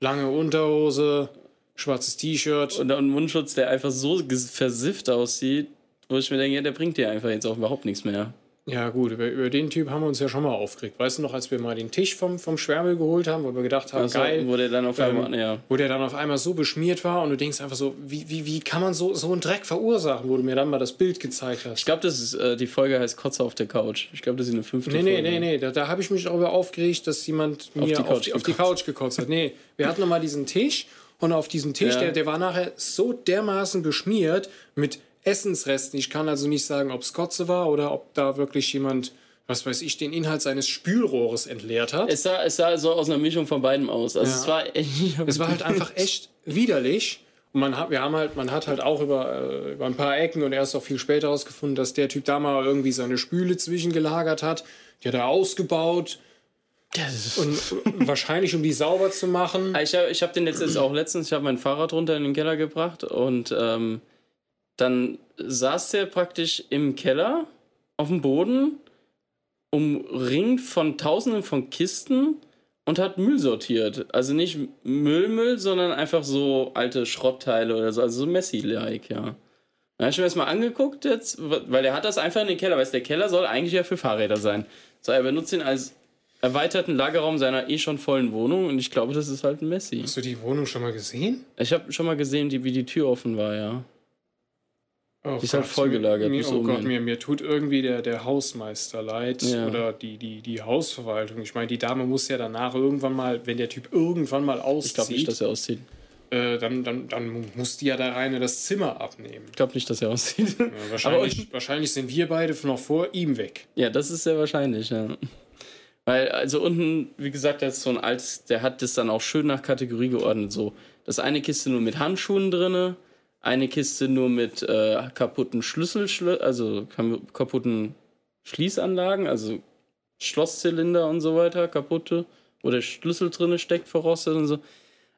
Speaker 1: lange Unterhose, schwarzes T-Shirt.
Speaker 2: Und ein Mundschutz, der einfach so versifft aussieht, wo ich mir denke, ja, der bringt dir einfach jetzt auch überhaupt nichts mehr.
Speaker 1: Ja, gut, über, über den Typ haben wir uns ja schon mal aufgeregt. Weißt du noch, als wir mal den Tisch vom, vom Schwärmel geholt haben, wo wir gedacht haben,
Speaker 2: Also,
Speaker 1: geil,
Speaker 2: Wo der dann auf einmal, ja.
Speaker 1: wo der dann auf einmal so beschmiert war und du denkst einfach so, wie, wie, wie kann man so, so einen Dreck verursachen, wo du mir dann mal das Bild gezeigt hast.
Speaker 2: Ich glaube, das ist, äh, die Folge heißt Kotze auf der Couch. Ich glaube, das ist eine fünfte
Speaker 1: Nee, nee,
Speaker 2: Folge.
Speaker 1: nee, nee, da, da habe ich mich darüber aufgeregt, dass jemand mir
Speaker 2: die
Speaker 1: auf
Speaker 2: Couch
Speaker 1: die, auf die Couch gekotzt hat. Nee, wir hatten nochmal diesen Tisch und auf diesem Tisch,
Speaker 2: Ja.
Speaker 1: der, der war nachher so dermaßen beschmiert mit Essensresten. Ich kann also nicht sagen, ob es Kotze war oder ob da wirklich jemand, was weiß ich, den Inhalt seines Spülrohres entleert hat.
Speaker 2: Es sah, es sah so aus einer Mischung von beidem aus. Also
Speaker 1: Ja.
Speaker 2: es war
Speaker 1: Es war halt einfach echt widerlich. Und man hat, wir haben halt, man hat halt auch über, äh, über ein paar Ecken und erst auch viel später herausgefunden, dass der Typ da mal irgendwie seine Spüle zwischengelagert hat. Die hat er ausgebaut. Und wahrscheinlich, um die sauber zu machen.
Speaker 2: Ich habe ich hab den jetzt, jetzt auch letztens, ich habe mein Fahrrad runter in den Keller gebracht und ähm, dann saß der praktisch im Keller auf dem Boden, umringt von tausenden von Kisten und hat Müll sortiert. Also nicht Müllmüll, sondern einfach so alte Schrottteile oder so, also so Messi-like, ja. Dann habe ich mir das mal angeguckt jetzt, weil der hat das einfach in den Keller, weil der Keller soll eigentlich ja für Fahrräder sein. So, er benutzt ihn als erweiterten Lagerraum seiner eh schon vollen Wohnung und ich glaube, das ist halt ein Messi.
Speaker 1: Hast du die Wohnung schon mal gesehen?
Speaker 2: Ich habe schon mal gesehen, die, wie die Tür offen war, ja.
Speaker 1: Oh
Speaker 2: Die ist halt vollgelagert
Speaker 1: Mir, oh Gott,
Speaker 2: hin.
Speaker 1: mir, mir tut irgendwie der, der Hausmeister leid
Speaker 2: Ja.
Speaker 1: oder die, die, die Hausverwaltung. Ich meine, die Dame muss ja danach irgendwann mal, wenn der Typ irgendwann mal auszieht,
Speaker 2: Ich glaube nicht, dass er auszieht.
Speaker 1: äh, dann, dann, dann muss die ja da rein das Zimmer abnehmen.
Speaker 2: Ich glaube nicht, dass er auszieht.
Speaker 1: Ja, wahrscheinlich, wahrscheinlich sind wir beide noch vor ihm weg.
Speaker 2: Ja, das ist sehr wahrscheinlich, ja. Weil, also unten, wie gesagt, der ist so ein altes, der hat das dann auch schön nach Kategorie geordnet. So, das eine Kiste nur mit Handschuhen drinne, eine Kiste nur mit äh, kaputten Schlüssel, also kaputten Schließanlagen, also Schlosszylinder und so weiter, kaputte, wo der Schlüssel drinne steckt, verrostet und so.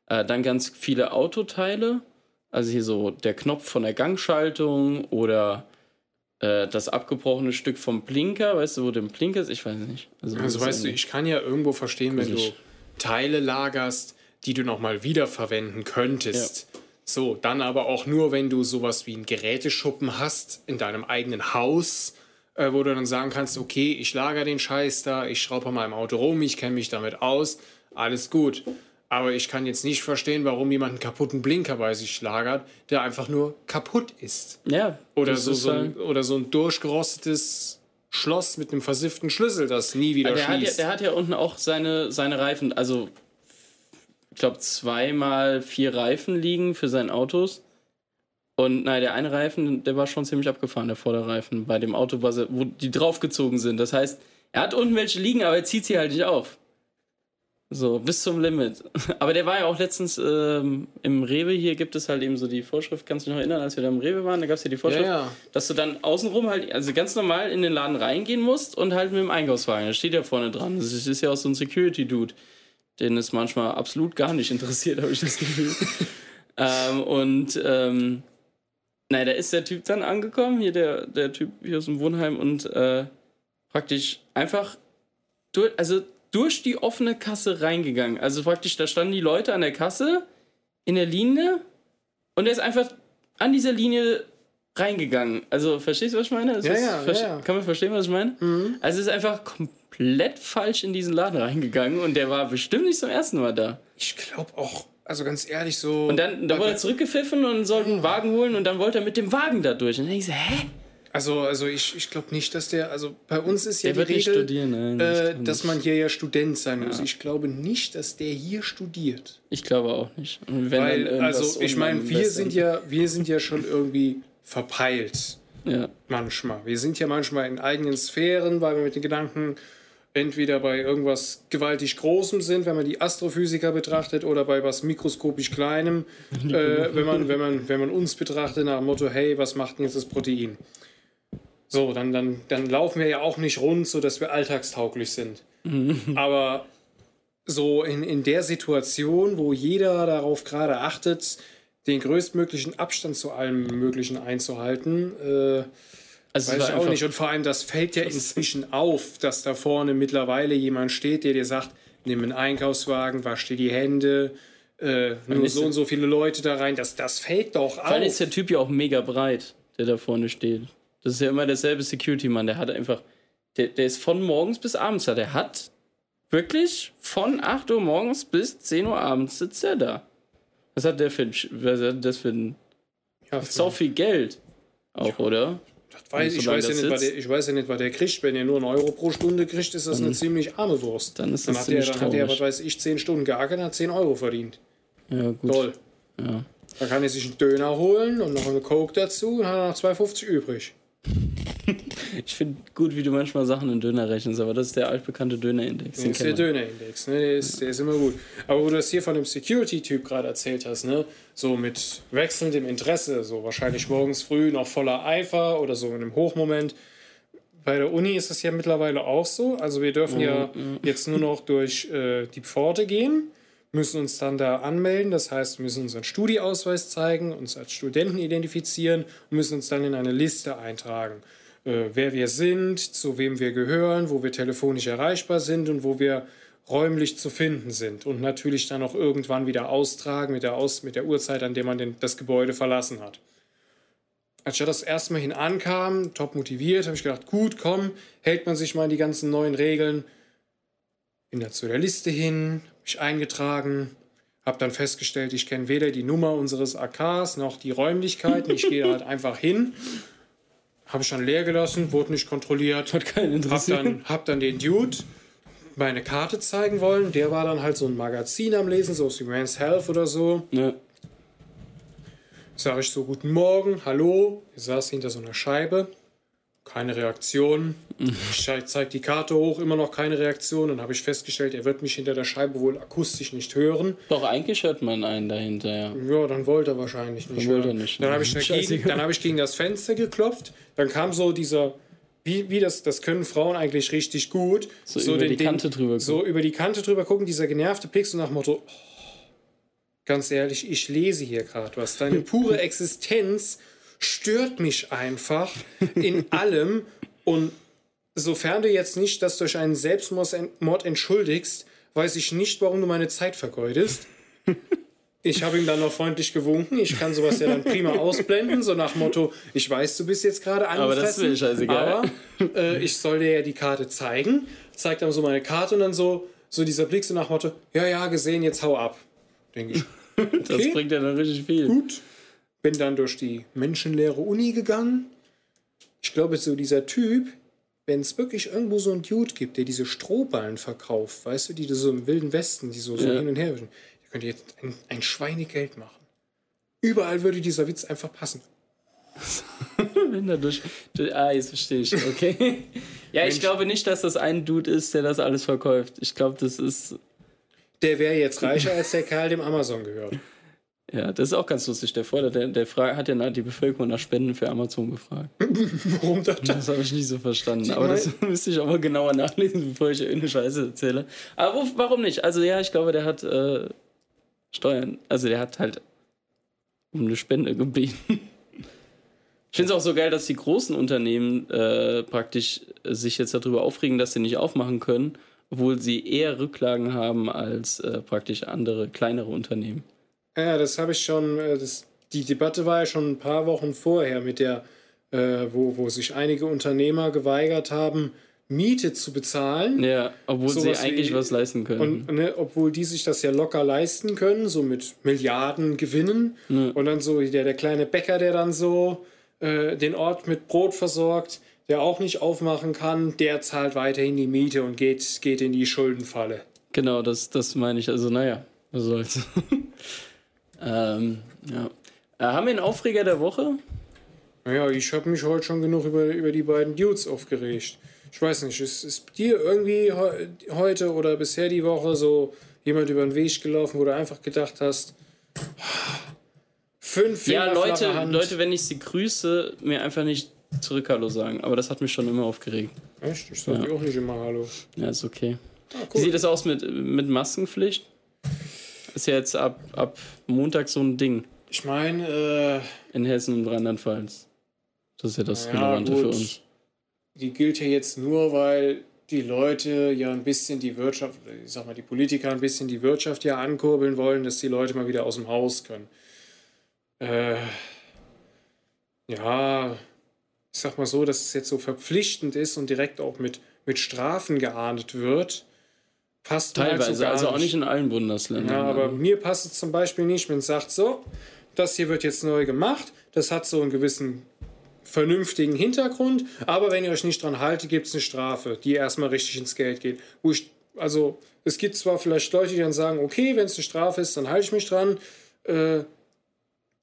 Speaker 2: Äh, dann ganz viele Autoteile, also hier so der Knopf von der Gangschaltung oder äh, das abgebrochene Stück vom Blinker, weißt du, wo der Blinker ist? Ich weiß nicht.
Speaker 1: Also
Speaker 2: ist
Speaker 1: weißt du, ich kann ja irgendwo verstehen, wenn du. Teile lagerst, die du nochmal wiederverwenden könntest. So, dann aber auch nur, wenn du sowas wie einen Geräteschuppen hast in deinem eigenen Haus, äh, wo du dann sagen kannst, okay, ich lager den Scheiß da, ich schraube an meinem Auto rum, ich kenne mich damit aus, alles gut. Aber ich kann jetzt nicht verstehen, warum jemand einen kaputten Blinker bei sich lagert, der einfach nur kaputt ist.
Speaker 2: Ja.
Speaker 1: Oder
Speaker 2: das
Speaker 1: so,
Speaker 2: ist
Speaker 1: so
Speaker 2: halt-
Speaker 1: ein, oder so ein durchgerostetes Schloss mit einem versifften Schlüssel, das nie wieder
Speaker 2: der, hat ja,
Speaker 1: schließt.
Speaker 2: der hat ja unten auch seine, seine Reifen, also ich glaube zweimal vier Reifen liegen für seine Autos. Und nein, der eine Reifen, der war schon ziemlich abgefahren, der Vorderreifen, bei dem Auto, wo die draufgezogen sind. Das heißt, er hat unten welche liegen, aber er zieht sie halt nicht auf. So, bis zum Limit. Aber der war ja auch letztens ähm, im Rewe, hier gibt es halt eben so die Vorschrift, kannst du dich noch erinnern, als wir da im Rewe waren, da gab es ja die Vorschrift,
Speaker 1: Ja, ja.
Speaker 2: dass du dann außenrum halt, also ganz normal in den Laden reingehen musst und halt mit dem Einkaufswagen. Da steht ja vorne dran. Das ist, ist ja auch so ein Security-Dude, den es manchmal absolut gar nicht interessiert, habe ich das Gefühl. ähm, und ähm, naja, da ist der Typ dann angekommen, hier der, der Typ hier aus dem Wohnheim und äh, praktisch einfach durch, also durch die offene Kasse reingegangen. Also praktisch, da standen die Leute an der Kasse in der Linie und er ist einfach an dieser Linie reingegangen. Also, verstehst du, was ich meine?
Speaker 1: Ja,
Speaker 2: ist-
Speaker 1: ja, ja.
Speaker 2: Kann man verstehen, was ich meine? Also, es ist einfach komplett falsch in diesen Laden reingegangen und der war bestimmt nicht zum ersten Mal da.
Speaker 1: Ich glaube auch, also ganz ehrlich, so.
Speaker 2: Und dann, dann wurde er zurückgepfiffen und sollte einen Wagen holen und dann wollte er mit dem Wagen da durch. Und dann denke ich so, hä?
Speaker 1: Also, also ich, ich glaube nicht, dass der. Also bei uns ist ja
Speaker 2: Der
Speaker 1: die
Speaker 2: nicht
Speaker 1: Regel,
Speaker 2: studieren, nein.
Speaker 1: äh, dass man hier ja Student sein muss.
Speaker 2: Ja.
Speaker 1: Ich glaube nicht, dass der hier studiert.
Speaker 2: ich glaube auch nicht.
Speaker 1: Weil, also ich meine, wir sind ja, wir sind ja schon irgendwie verpeilt.
Speaker 2: Ja.
Speaker 1: Manchmal. Wir sind ja manchmal in eigenen Sphären, weil wir mit den Gedanken entweder bei irgendwas gewaltig Großem sind, wenn man die Astrophysiker betrachtet, oder bei was mikroskopisch Kleinem, äh, wenn, man, wenn, man, wenn man uns betrachtet nach dem Motto, hey, was macht denn jetzt das Protein? So, dann, dann, dann laufen wir ja auch nicht rund, so dass wir alltagstauglich sind. Aber so in, in der Situation, wo jeder darauf gerade achtet, den größtmöglichen Abstand zu allem Möglichen einzuhalten, äh,
Speaker 2: Also
Speaker 1: weiß ich auch nicht. Und vor allem, das fällt ja inzwischen auf, dass da vorne mittlerweile jemand steht, der dir sagt, nimm einen Einkaufswagen, wasch dir die Hände, äh, nur so und so viele Leute da rein. Das, das fällt doch
Speaker 2: Vor allem ist
Speaker 1: auf.
Speaker 2: der Typ ja auch mega breit, der da vorne steht. Das ist ja immer derselbe Security-Mann. Der hat einfach. Der, der ist von morgens bis abends da. Der hat wirklich von 8 Uhr morgens bis 10 Uhr abends sitzt er da. Was hat der für ein. Was hat das für ein.
Speaker 1: Ja,
Speaker 2: So viel Geld. Auch, oder?
Speaker 1: das weiß, ich, weiß ja nicht, was der, ich weiß ja nicht, was der kriegt. Wenn er nur einen Euro pro Stunde kriegt, ist das eine ziemlich arme Wurst.
Speaker 2: dann ist
Speaker 1: dann
Speaker 2: das
Speaker 1: hat der, dann hat der, was weiß ich, 10 Stunden geackert und hat 10 Euro verdient.
Speaker 2: Ja, gut.
Speaker 1: Toll.
Speaker 2: Ja.
Speaker 1: Dann kann er sich einen Döner holen und noch eine Coke dazu und hat er noch 2,50 übrig.
Speaker 2: Ich finde gut, wie du manchmal Sachen in Döner rechnest, aber das ist der altbekannte Dönerindex.
Speaker 1: Das ist der. Dönerindex, ne? der, ist, der ist immer gut. Aber wo du das hier von dem Security-Typ gerade erzählt hast, ne? so mit wechselndem Interesse, so wahrscheinlich morgens früh noch voller Eifer oder so in einem Hochmoment. Bei der Uni ist es ja mittlerweile auch so. Also wir dürfen ja jetzt nur noch durch äh, die Pforte gehen, müssen uns dann da anmelden. Das heißt, wir müssen unseren Studieausweis zeigen, uns als Studenten identifizieren und müssen uns dann in eine Liste eintragen. Äh, wer wir sind, zu wem wir gehören, wo wir telefonisch erreichbar sind und wo wir räumlich zu finden sind. Und natürlich dann auch irgendwann wieder austragen mit der, Aus mit der Uhrzeit, an der man den, das Gebäude verlassen hat. Als ich das erste Mal hin ankam, top motiviert, habe ich gedacht, gut, komm, hält man sich mal an die ganzen neuen Regeln. Bin da zu der Liste hin, mich eingetragen, habe dann festgestellt, ich kenne weder die Nummer unseres AKs noch die Räumlichkeiten. Ich gehe halt einfach hin, habe ich dann leer gelassen, wurde nicht kontrolliert.
Speaker 2: Hat keinen
Speaker 1: Hab
Speaker 2: interessiert.
Speaker 1: dann, hab dann den Dude meine Karte zeigen wollen. Der war dann halt so ein Magazin am Lesen, so aus wie Men's Health oder so.
Speaker 2: Ja.
Speaker 1: Sag ich so, guten Morgen, hallo. Er saß hinter so einer Scheibe. Keine Reaktion. Ich zei- zeig die Karte hoch, immer noch keine Reaktion. Dann habe ich festgestellt, er wird mich hinter der Scheibe wohl akustisch nicht hören.
Speaker 2: Doch, eigentlich hört man einen dahinter, ja.
Speaker 1: Ja, dann wollte er wahrscheinlich nicht.
Speaker 2: Dann wollte er nicht,
Speaker 1: Dann habe ich, dagegen-
Speaker 2: Scheißegal.
Speaker 1: dann hab ich gegen das Fenster geklopft. Dann kam so dieser, wie, wie das, das können Frauen eigentlich richtig gut.
Speaker 2: So über die Kante drüber
Speaker 1: So über die Kante drüber gucken, dieser genervte so nach dem Motto, oh, ganz ehrlich, ich lese hier gerade was. Deine pure Existenz stört mich einfach in allem. Und sofern du jetzt nicht das durch einen Selbstmord entschuldigst, weiß ich nicht, warum du meine Zeit vergeudest. Ich habe ihm dann noch freundlich gewunken. Ich kann sowas ja dann prima ausblenden, so nach Motto, ich weiß, du bist jetzt gerade
Speaker 2: Aber das ist
Speaker 1: angefressen.
Speaker 2: mir scheißegal.
Speaker 1: Aber äh, ich soll dir ja die Karte zeigen. Zeigt dann so meine Karte und dann so, so dieser Blick so nach Motto, ja, ja, gesehen, jetzt hau ab. Denke ich,
Speaker 2: Das
Speaker 1: Okay.
Speaker 2: bringt ja dann richtig viel.
Speaker 1: gut. Bin dann durch die menschenleere Uni gegangen. Ich glaube, so dieser Typ, wenn es wirklich irgendwo so einen Dude gibt, der diese Strohballen verkauft, weißt du, die so im Wilden Westen, die so, so
Speaker 2: Ja.
Speaker 1: hin und her wischen, der könnte jetzt ein, ein Schweinegeld machen. Überall würde dieser Witz einfach passen.
Speaker 2: Wenn er durch, durch, ah, jetzt verstehe ich. Okay. ja, ich
Speaker 1: Mensch.
Speaker 2: glaube nicht, dass das ein Dude ist, der das alles verkauft. Ich glaube, das ist.
Speaker 1: Der wäre jetzt reicher als der Kerl, dem Amazon gehört.
Speaker 2: Ja, das ist auch ganz lustig. Der Vorder, der, der fra- hat ja die Bevölkerung nach Spenden für Amazon gefragt.
Speaker 1: Warum das?
Speaker 2: Das habe ich nicht so verstanden.
Speaker 1: Die
Speaker 2: Aber das müsste ich auch mal genauer nachlesen, bevor ich irgendeine Scheiße erzähle. Aber warum nicht? Also ja, ich glaube, der hat äh, Steuern. Also der hat halt um eine Spende gebeten. Ich finde es auch so geil, dass die großen Unternehmen äh, praktisch sich jetzt darüber aufregen, dass sie nicht aufmachen können, obwohl sie eher Rücklagen haben als äh, praktisch andere kleinere Unternehmen.
Speaker 1: Ja, das habe ich schon. äh, Das, die Debatte war ja schon ein paar Wochen vorher mit der, äh, wo, wo sich einige Unternehmer geweigert haben, Miete zu bezahlen.
Speaker 2: Ja, obwohl sie eigentlich
Speaker 1: wie-
Speaker 2: was leisten können.
Speaker 1: Und ne, obwohl die sich das ja locker leisten können, so mit Milliarden Gewinnen. Und dann so der, der kleine Bäcker, der dann so äh, den Ort mit Brot versorgt, der auch nicht aufmachen kann, der zahlt weiterhin die Miete und geht, geht in die Schuldenfalle.
Speaker 2: Genau, das, das meine ich. Also, naja, was soll's. ähm, ja. Äh, haben wir einen Aufreger der Woche?
Speaker 1: Naja, ich habe mich heute schon genug über, über die beiden Dudes aufgeregt. Ich weiß nicht, ist, ist dir irgendwie heu- heute oder bisher die Woche so jemand über den Weg gelaufen, wo du einfach gedacht hast, fünf Finger
Speaker 2: Ja, Leute,
Speaker 1: Hand.
Speaker 2: Leute, wenn ich sie grüße, mir einfach nicht zurück Hallo sagen, aber das hat mich schon immer aufgeregt.
Speaker 1: Echt? Ich sage
Speaker 2: Ja.
Speaker 1: auch nicht immer Hallo.
Speaker 2: Ja, ist okay.
Speaker 1: Ah,
Speaker 2: Wie sieht es aus mit, mit Maskenpflicht? Ist ja jetzt ab, ab Montag so ein Ding
Speaker 1: Ich meine,
Speaker 2: in Hessen und Rheinland-Pfalz. Das ist ja das
Speaker 1: äh, ja,
Speaker 2: Relevante für
Speaker 1: gut.
Speaker 2: uns.
Speaker 1: Die gilt ja jetzt nur, weil die Leute ja ein bisschen die Wirtschaft, ich sag mal, die Politiker ein bisschen die Wirtschaft ja ankurbeln wollen, dass die Leute mal wieder aus dem Haus können. Äh, ja, ich sag mal so, dass es jetzt so verpflichtend ist und direkt auch mit, mit Strafen geahndet wird. Passt halt
Speaker 2: Teilweise,
Speaker 1: so
Speaker 2: also auch nicht in allen Bundesländern.
Speaker 1: Ja, aber
Speaker 2: ne?
Speaker 1: mir passt es zum Beispiel nicht, wenn es sagt, so, das hier wird jetzt neu gemacht, das hat so einen gewissen vernünftigen Hintergrund, aber wenn ihr euch nicht dran haltet, gibt es eine Strafe, die erstmal richtig ins Geld geht. Ich, also, es gibt zwar vielleicht Leute, die dann sagen, okay, wenn es eine Strafe ist, dann halte ich mich dran. Äh,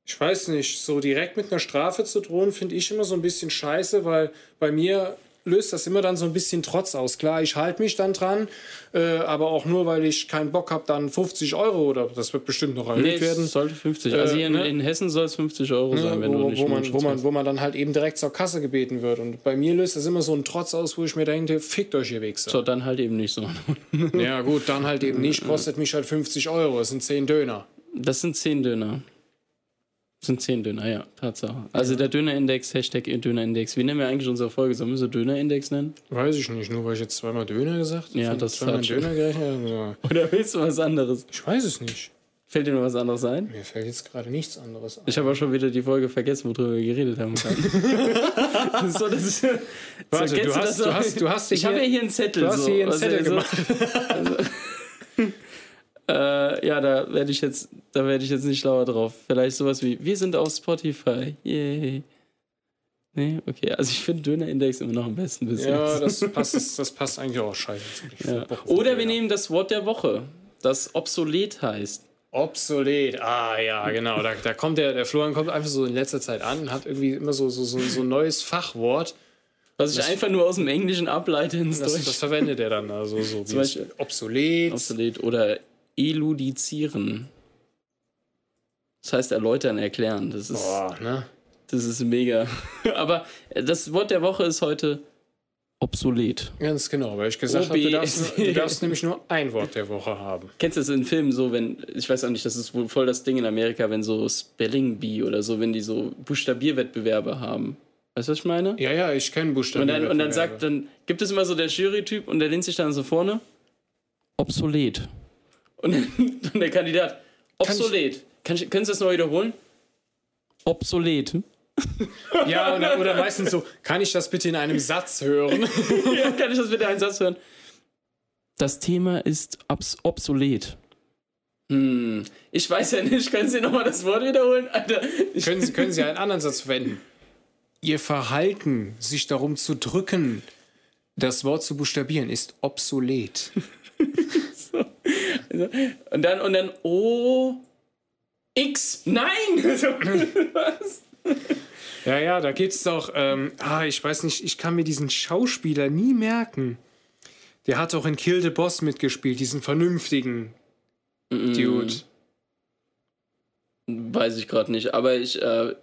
Speaker 1: ich weiß nicht, so direkt mit einer Strafe zu drohen, finde ich immer so ein bisschen scheiße, weil bei mir löst das immer dann so ein bisschen Trotz aus. Klar, ich halte mich dann dran, äh, aber auch nur, weil ich keinen Bock habe, dann 50 Euro oder das wird bestimmt noch erhöht
Speaker 2: Nee,
Speaker 1: werden.
Speaker 2: sollte 50. Also hier in,
Speaker 1: ne?
Speaker 2: in Hessen soll es 50 Euro sein, wenn
Speaker 1: wo,
Speaker 2: du nicht
Speaker 1: wo, man, wo, man, wo man dann halt eben direkt zur Kasse gebeten wird. Und bei mir löst das immer so einen Trotz aus, wo ich mir denke, fickt euch ihr Wichser.
Speaker 2: So, dann halt eben nicht so.
Speaker 1: Ja gut, dann halt eben nicht, kostet mich halt 50 Euro, das sind 10 Döner.
Speaker 2: Das sind 10 Döner. Das sind 10 Döner, ja, Tatsache. Also der Dönerindex, Hashtag Dönerindex. Wie nennen wir eigentlich unsere Folge? Sollen wir so Dönerindex nennen?
Speaker 1: Weiß ich nicht, nur weil ich jetzt zweimal Döner gesagt habe.
Speaker 2: Ja, das
Speaker 1: zweimal Döner gerechnet. Ja.
Speaker 2: Oder willst du was anderes?
Speaker 1: Ich weiß es nicht.
Speaker 2: Fällt dir noch was anderes ein?
Speaker 1: Mir fällt jetzt gerade nichts anderes ein.
Speaker 2: Ich habe auch schon wieder die Folge vergessen, worüber wir geredet haben. so, das ist, so,
Speaker 1: Warte,
Speaker 2: kennst
Speaker 1: du hast-
Speaker 2: das so?
Speaker 1: du hast- du hast
Speaker 2: Ich habe ja
Speaker 1: hier-
Speaker 2: einen Zettel.
Speaker 1: du hast
Speaker 2: so,
Speaker 1: hier einen
Speaker 2: also
Speaker 1: Zettel
Speaker 2: so-
Speaker 1: gemacht.
Speaker 2: Äh, ja, da werde ich jetzt, da werde ich jetzt nicht schlauer drauf. Vielleicht sowas wie, wir sind auf Spotify. Yay. Nee, okay. Also ich finde Dönerindex immer noch am besten bis
Speaker 1: Ja,
Speaker 2: jetzt.
Speaker 1: das passt, das passt eigentlich auch scheiße.
Speaker 2: Ja. Oder wir
Speaker 1: Döner.
Speaker 2: nehmen das Wort der Woche, das obsolet heißt.
Speaker 1: Obsolet. Ah ja, genau. Da, da kommt der, der Florian kommt einfach so in letzter Zeit an und hat irgendwie immer so, so, so, so ein neues Fachwort.
Speaker 2: Was ich
Speaker 1: Das-
Speaker 2: einfach nur aus dem Englischen ableite ins
Speaker 1: Das,
Speaker 2: Deutsch.
Speaker 1: das verwendet er dann. Also so wie
Speaker 2: Zum Beispiel-
Speaker 1: obsolet.
Speaker 2: Obsolet oder eludizieren. Das heißt erläutern, erklären. Das ist,
Speaker 1: Boah, ne?
Speaker 2: das ist mega. Aber das Wort der Woche ist heute obsolet.
Speaker 1: Ganz genau, weil ich gesagt habe, du darfst, du darfst nämlich nur ein Wort der Woche haben.
Speaker 2: Kennst du das in Filmen so, wenn, ich weiß auch nicht, das ist wohl voll das Ding in Amerika, wenn so Spelling Bee oder so, wenn die so Buchstabierwettbewerbe haben. Weißt du, was ich meine?
Speaker 1: Ja, ja, ich kenne Buchstaben.
Speaker 2: Und dann, und dann sagt, dann gibt es immer so der Jury-Typ und der lehnt sich dann so vorne. Obsolet. Und dann, dann der Kandidat. Obsolet. Kann ich, können Sie das noch wiederholen? Obsolet.
Speaker 1: Ja, oder, oder meistens so, kann ich das bitte in einem Satz hören?
Speaker 2: ja, kann ich das bitte einen Satz hören? Das Thema ist obs obsolet. Hm, ich weiß ja nicht, können Sie nochmal das Wort wiederholen? Alter,
Speaker 1: können, Sie, können Sie einen anderen Satz verwenden? Ihr Verhalten, sich darum zu drücken, das Wort zu buchstabieren, ist obsolet.
Speaker 2: und dann, und dann, oh, X, nein! Was?
Speaker 1: Ja, ja, da gibt's doch, ähm, ah, ich weiß nicht, ich kann mir diesen Schauspieler nie merken. Der hat doch in Kill the Boss mitgespielt, diesen vernünftigen Dude.
Speaker 2: Weiß ich gerade nicht, aber ich, äh,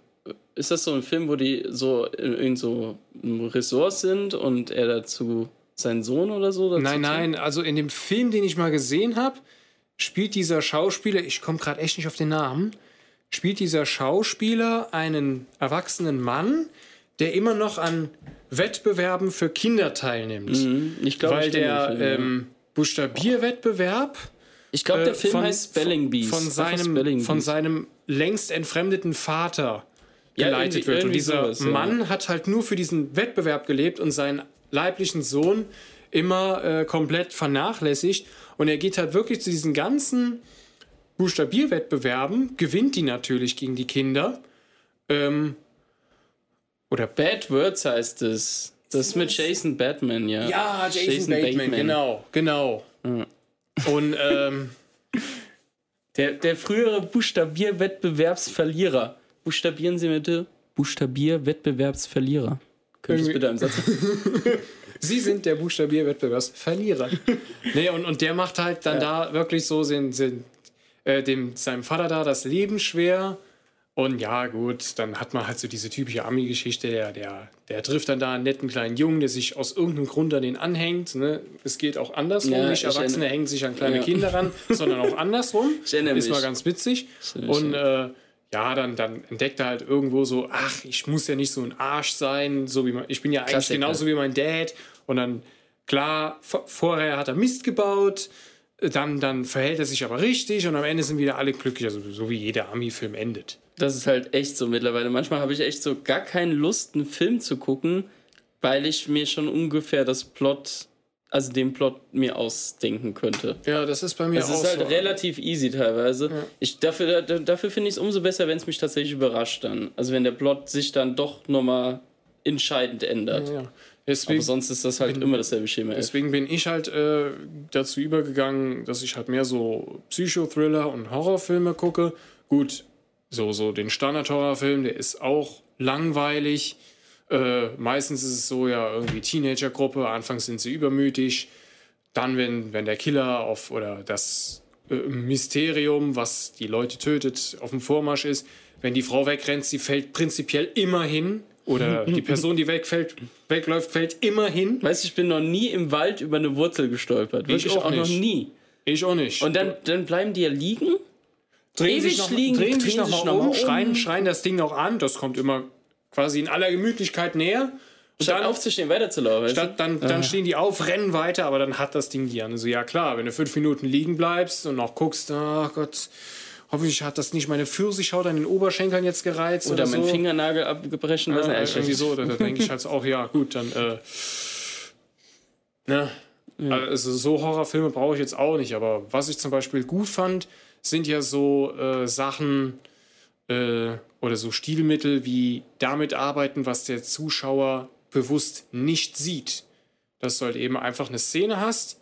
Speaker 2: ist das so ein Film, wo die so in, in so einem Ressort sind und er dazu seinen Sohn oder so?
Speaker 1: Nein, nein, also in dem Film, den ich mal gesehen habe, spielt dieser Schauspieler, ich komme gerade echt nicht auf den Namen, spielt dieser Schauspieler einen erwachsenen Mann, der immer noch an Wettbewerben für Kinder teilnimmt.
Speaker 2: Mhm, Ich glaube,
Speaker 1: Weil
Speaker 2: ich
Speaker 1: der
Speaker 2: Film, ja.
Speaker 1: ähm, Buchstabierwettbewerb
Speaker 2: Ich glaube,
Speaker 1: äh,
Speaker 2: der Film
Speaker 1: von-
Speaker 2: heißt Spelling Bees.
Speaker 1: von seinem,
Speaker 2: Spelling
Speaker 1: von seinem längst entfremdeten Vater
Speaker 2: Ja,
Speaker 1: geleitet
Speaker 2: irgendwie-
Speaker 1: wird. Und dieser
Speaker 2: sowas, ja.
Speaker 1: Mann hat halt nur für diesen Wettbewerb gelebt und seinen leiblichen Sohn immer äh, komplett vernachlässigt. Und er geht halt wirklich zu diesen ganzen Buchstabierwettbewerben, gewinnt die natürlich gegen die Kinder. Ähm, oder
Speaker 2: Bad Words heißt es. Das ist mit Jason Batman, ja.
Speaker 1: Ja, Jason, Bateman, genau, genau. Und ähm,
Speaker 2: Der, der frühere Buchstabierwettbewerbsverlierer. Buchstabieren Sie bitte. Buchstabierwettbewerbsverlierer. Könnte ich
Speaker 1: Irgendwie-
Speaker 2: bitte einen Satz?
Speaker 1: Sie sind der Buchstabierwettbewerbsverlierer. nee, und, und der macht halt dann da wirklich so den, den, äh, dem, seinem Vater da das Leben schwer Und ja, gut, dann hat man halt so diese typische Ami-Geschichte, der, der, der trifft dann da einen netten kleinen Jungen, der sich aus irgendeinem Grund an den anhängt. Ne? Es geht auch andersrum.
Speaker 2: Ja,
Speaker 1: Nicht
Speaker 2: ich
Speaker 1: Erwachsene hängen sich an kleine
Speaker 2: Ja.
Speaker 1: Kinder ran, sondern auch andersrum.
Speaker 2: Ich erinnere
Speaker 1: Ist mal ganz witzig. Und äh, ja, dann, dann entdeckt er halt irgendwo so, ach, ich muss ja nicht so ein Arsch sein, so wie man, ich bin ja eigentlich
Speaker 2: Klassiker.
Speaker 1: genauso wie mein Dad. Und dann, klar, vorher hat er Mist gebaut, dann, dann verhält er sich aber richtig und am Ende sind wieder alle glücklich, also so wie jeder Ami-Film endet.
Speaker 2: Das ist halt echt so mittlerweile. Manchmal habe ich echt so gar keine Lust, einen Film zu gucken, weil ich mir schon ungefähr das Plot, also den Plot mir ausdenken könnte.
Speaker 1: Ja, das ist bei mir
Speaker 2: Es
Speaker 1: auch
Speaker 2: ist halt
Speaker 1: so.
Speaker 2: relativ easy teilweise. Ich, dafür da- dafür finde ich es umso besser, wenn es mich tatsächlich überrascht dann. Also wenn der Plot sich dann doch nochmal entscheidend ändert.
Speaker 1: Ja.
Speaker 2: Aber
Speaker 1: Deswegen,
Speaker 2: sonst ist das halt immer dasselbe Schema.
Speaker 1: Deswegen bin ich halt äh, dazu übergegangen, dass ich halt mehr so Psychothriller und Horrorfilme gucke. Gut, so, so den Standard-Horrorfilm, der ist auch langweilig. Äh, meistens ist es so, ja, irgendwie Teenagergruppe, anfangs sind sie übermütig. Dann, wenn, wenn der Killer auf oder das äh, Mysterium, was die Leute tötet, auf dem Vormarsch ist, wenn die Frau wegrennt, sie fällt prinzipiell immer hin. Oder die Person, die wegfällt, wegläuft, fällt immer hin.
Speaker 2: Weißt du, ich bin noch nie im Wald über eine Wurzel gestolpert. Wirklich
Speaker 1: auch
Speaker 2: auch, noch
Speaker 1: nicht.
Speaker 2: nie.
Speaker 1: Ich auch nicht.
Speaker 2: Und dann, dann bleiben die ja liegen.
Speaker 1: drehen
Speaker 2: ewig
Speaker 1: sich noch,
Speaker 2: liegen,
Speaker 1: drehen
Speaker 2: drehen sich
Speaker 1: mal
Speaker 2: noch
Speaker 1: um,
Speaker 2: um.
Speaker 1: Schreien, schreien das Ding noch an. Das kommt immer quasi in aller Gemütlichkeit näher. Und
Speaker 2: Statt
Speaker 1: dann,
Speaker 2: aufzustehen, weiterzulaufen.
Speaker 1: statt, dann, dann stehen die auf, rennen weiter, aber dann hat das Ding die an. Also ja klar, wenn du fünf Minuten liegen bleibst und noch guckst, ach Gott, hoffentlich hat das nicht meine Pfirsichhaut an den Oberschenkeln jetzt gereizt oder,
Speaker 2: Oder meinen
Speaker 1: so.
Speaker 2: Fingernagel abgebrechen.
Speaker 1: Ja,
Speaker 2: Ja,
Speaker 1: irgendwie so, da, da denke ich halt so, auch, ja, gut, dann, äh, ne, also so Horrorfilme brauche ich jetzt auch nicht, aber was ich zum Beispiel gut fand, sind ja so äh, Sachen äh, oder so Stilmittel wie damit arbeiten, was der Zuschauer bewusst nicht sieht. Dass du halt eben einfach eine Szene hast,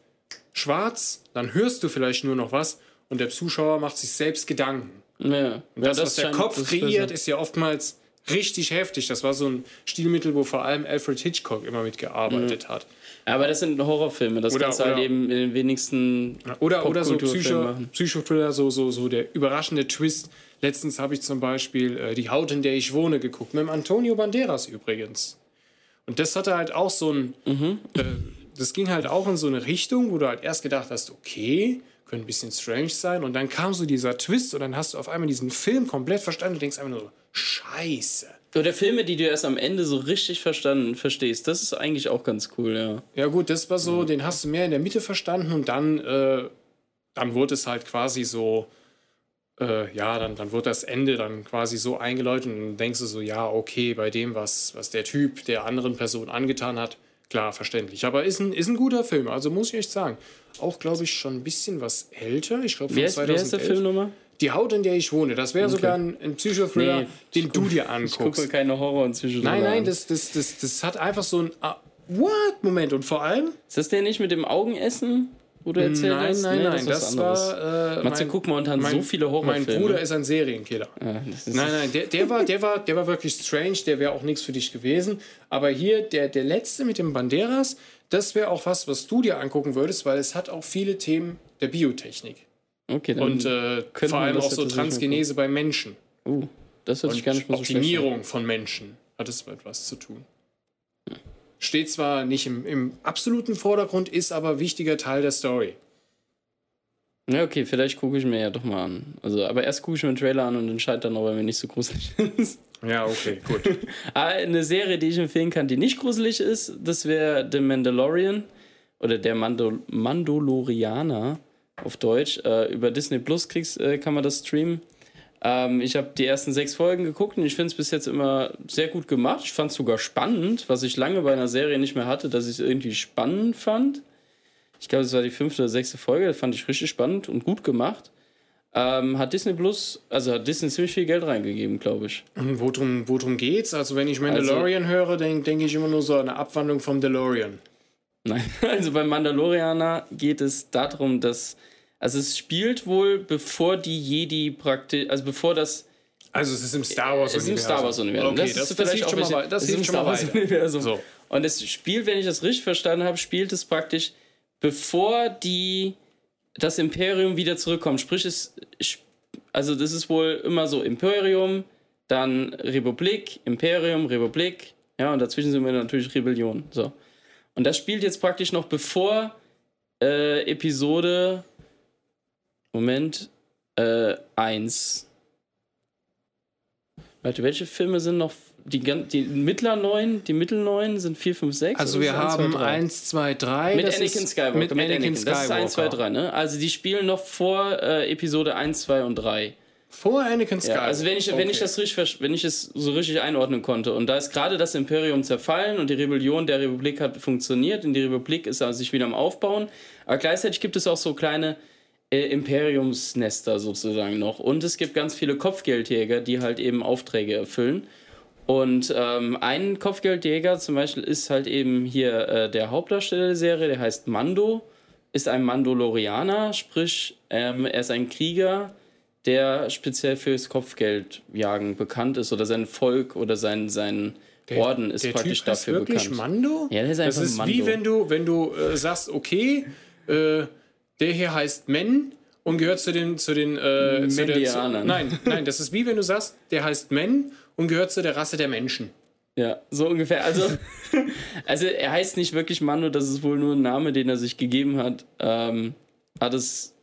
Speaker 1: schwarz, dann hörst du vielleicht nur noch was und der Zuschauer macht sich selbst Gedanken.
Speaker 2: ja.
Speaker 1: Und das,
Speaker 2: ja,
Speaker 1: was der Kopf
Speaker 2: das ist
Speaker 1: kreiert, ist ja oftmals richtig heftig. Das war so ein Stilmittel, wo vor allem Alfred Hitchcock immer mitgearbeitet hat.
Speaker 2: Ja, aber das sind Horrorfilme. Das
Speaker 1: Oder-
Speaker 2: kannst du halt eben in den wenigsten.
Speaker 1: Oder, oder so Psycho. Psychothriller, so, so, so der überraschende Twist. Letztens habe ich zum Beispiel äh, Die Haut, in der ich wohne, geguckt. Mit dem Antonio Banderas übrigens. Und das hatte halt auch so ein.
Speaker 2: Mhm.
Speaker 1: Äh, das ging halt auch in so eine Richtung, wo du halt erst gedacht hast, okay, könnte ein bisschen strange sein. Und dann kam so dieser Twist und dann hast du auf einmal diesen Film komplett verstanden und denkst einfach nur so, Scheiße.
Speaker 2: Oder Filme, die du erst am Ende so richtig verstanden verstehst. Das ist eigentlich auch ganz cool, ja.
Speaker 1: Ja, gut, das war so, den hast du mehr in der Mitte verstanden und dann, äh, dann wurde es halt quasi so, äh, ja, dann, dann wurde das Ende dann quasi so eingeläutet und dann denkst du so, ja, okay, bei dem, was, was der Typ der anderen Person angetan hat, klar, verständlich. Aber ist ein, ist ein guter Film, also muss ich echt sagen. Auch, glaube ich, schon ein bisschen was älter. Ich glaube, von
Speaker 2: Wer ist, wer ist der
Speaker 1: 2011.
Speaker 2: Film nochmal?
Speaker 1: Die Haut, in der ich wohne. Das wäre sogar ein, ein Psychothriller,
Speaker 2: Nee,
Speaker 1: den du dir
Speaker 2: Ich gucke
Speaker 1: anguckst.
Speaker 2: keine Horror- und Psychothriller
Speaker 1: Nein, nein, das, das, das, das hat einfach so ein ah, What-Moment. Und vor allem,
Speaker 2: Ist das der nicht mit dem Augenessen, wo du erzählt
Speaker 1: Nein,
Speaker 2: hast?
Speaker 1: nein, nein,
Speaker 2: was
Speaker 1: das
Speaker 2: anderes.
Speaker 1: war. Äh,
Speaker 2: Matze, guck momentan so viele Horrorfilme.
Speaker 1: Mein Bruder ist ein Serienkiller.
Speaker 2: Ja, das ist
Speaker 1: Nein, nein, der, der, war, der, war, der war wirklich strange, der wäre auch nichts für dich gewesen. Aber hier, der, der letzte mit dem Banderas, das wäre auch was, was du dir angucken würdest, weil es hat auch viele Themen der Biotechnik.
Speaker 2: Okay, dann.
Speaker 1: Und äh, vor allem
Speaker 2: das
Speaker 1: auch so
Speaker 2: mal
Speaker 1: Transgenese bei Menschen.
Speaker 2: uh, das hört sich
Speaker 1: Und
Speaker 2: gar nicht mal so.
Speaker 1: Optimierung von Menschen hat es mit was zu tun. Steht zwar nicht im, im absoluten Vordergrund, ist aber wichtiger Teil der Story.
Speaker 2: Ja, okay, vielleicht gucke ich mir ja doch mal an. Also, aber erst gucke ich mir den Trailer an und entscheide dann, ob er mir nicht so gruselig ist.
Speaker 1: Ja, okay, gut.
Speaker 2: Aber eine Serie, die ich empfehlen kann, die nicht gruselig ist, das wäre The Mandalorian oder der Mandal Mandalorianer auf Deutsch. Äh, über Disney Plus kriegst, äh, kann man das streamen. Ähm, ich habe die ersten sechs Folgen geguckt und ich finde es bis jetzt immer sehr gut gemacht. Ich fand es sogar spannend, was ich lange bei einer Serie nicht mehr hatte, dass ich es irgendwie spannend fand. Ich glaube, es war die fünfte oder sechste Folge, das fand ich richtig spannend und gut gemacht. Ähm, hat Disney Plus, also hat Disney ziemlich viel Geld reingegeben, glaube ich.
Speaker 1: Und worum, worum geht's? Also, wenn ich Mandalorian höre, denke denk ich immer nur so an eine Abwandlung vom DeLorean.
Speaker 2: Nein, also beim Mandalorianer geht es darum, dass. Also es spielt wohl, bevor die Jedi praktisch. Also bevor das.
Speaker 1: Also, es ist im Star Wars
Speaker 2: Es ist im Star Wars-Universum.
Speaker 1: Okay, das, das, hilft schon mal, wei- das
Speaker 2: es ist im
Speaker 1: hilft schon mal
Speaker 2: Star
Speaker 1: weiter.
Speaker 2: Wars-Universum.
Speaker 1: So.
Speaker 2: Und es spielt, wenn ich das richtig verstanden habe, spielt es praktisch, bevor die das Imperium wieder zurückkommt. Sprich, es. Also das ist wohl immer so Imperium, dann Republik, Imperium, Republik, ja, und dazwischen sind wir natürlich Rebellion. So. Und das spielt jetzt praktisch noch bevor äh, Episode Moment äh, 1. Warte, welche Filme sind noch die, die mittelneuen, die mittelneuen sind 4, 5, 6.
Speaker 1: Also wir haben 1, 2, 3.
Speaker 2: Mit Anakin Skywalker.
Speaker 1: Mit Anakin, Anakin Skywalker. Das ist
Speaker 2: 1, 2, 3, ne? Also die spielen noch vor äh, Episode 1, 2 und 3.
Speaker 1: Vor Anakin Skywalker.
Speaker 2: Ja, also wenn ich, okay. wenn ich das richtig, wenn ich es so richtig einordnen konnte. Und da ist gerade das Imperium zerfallen und die Rebellion der Republik hat funktioniert. Und die Republik ist also sich wieder am Aufbauen. Aber gleichzeitig gibt es auch so kleine äh, Imperiumsnester sozusagen noch. Und es gibt ganz viele Kopfgeldjäger, die halt eben Aufträge erfüllen. Und ähm, ein Kopfgeldjäger zum Beispiel ist halt eben hier äh, der Hauptdarsteller der Serie, der heißt Mando, ist ein Mandalorianer, sprich, ähm, er ist ein Krieger, der speziell fürs Kopfgeldjagen bekannt ist oder sein Volk oder sein, sein der, Orden ist praktisch typ dafür wirklich bekannt.
Speaker 1: Mando?
Speaker 2: Ja, der ist einfach
Speaker 1: Das ist
Speaker 2: Mando.
Speaker 1: wie wenn du, wenn du äh, sagst, okay, äh, der hier heißt Men und gehört zu den zu den äh, zu der, zu, nein, nein, das ist wie wenn du sagst, der heißt Men und gehört zu der Rasse der Menschen.
Speaker 2: Ja, so ungefähr. Also, also er heißt nicht wirklich Mando, das ist wohl nur ein Name, den er sich gegeben hat. Ähm, aber das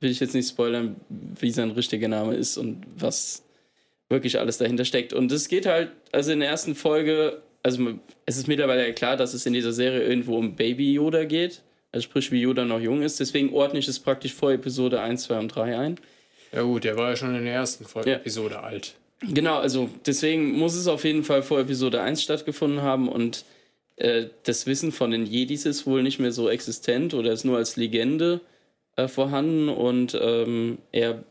Speaker 2: will ich jetzt nicht spoilern, wie sein richtiger Name ist und was wirklich alles dahinter steckt. Und es geht halt, also in der ersten Folge, also es ist mittlerweile klar, dass es in dieser Serie irgendwo um Baby Yoda geht. Also sprich, wie Yoda noch jung ist. Deswegen ordne ich es praktisch vor Episode 1, 2 und 3 ein.
Speaker 1: Ja gut, der war ja schon in der ersten Folge ja. Episode alt.
Speaker 2: Genau, also deswegen muss es auf jeden Fall vor Episode 1 stattgefunden haben und äh, das Wissen von den Jedis ist wohl nicht mehr so existent oder ist nur als Legende äh, vorhanden und ähm, er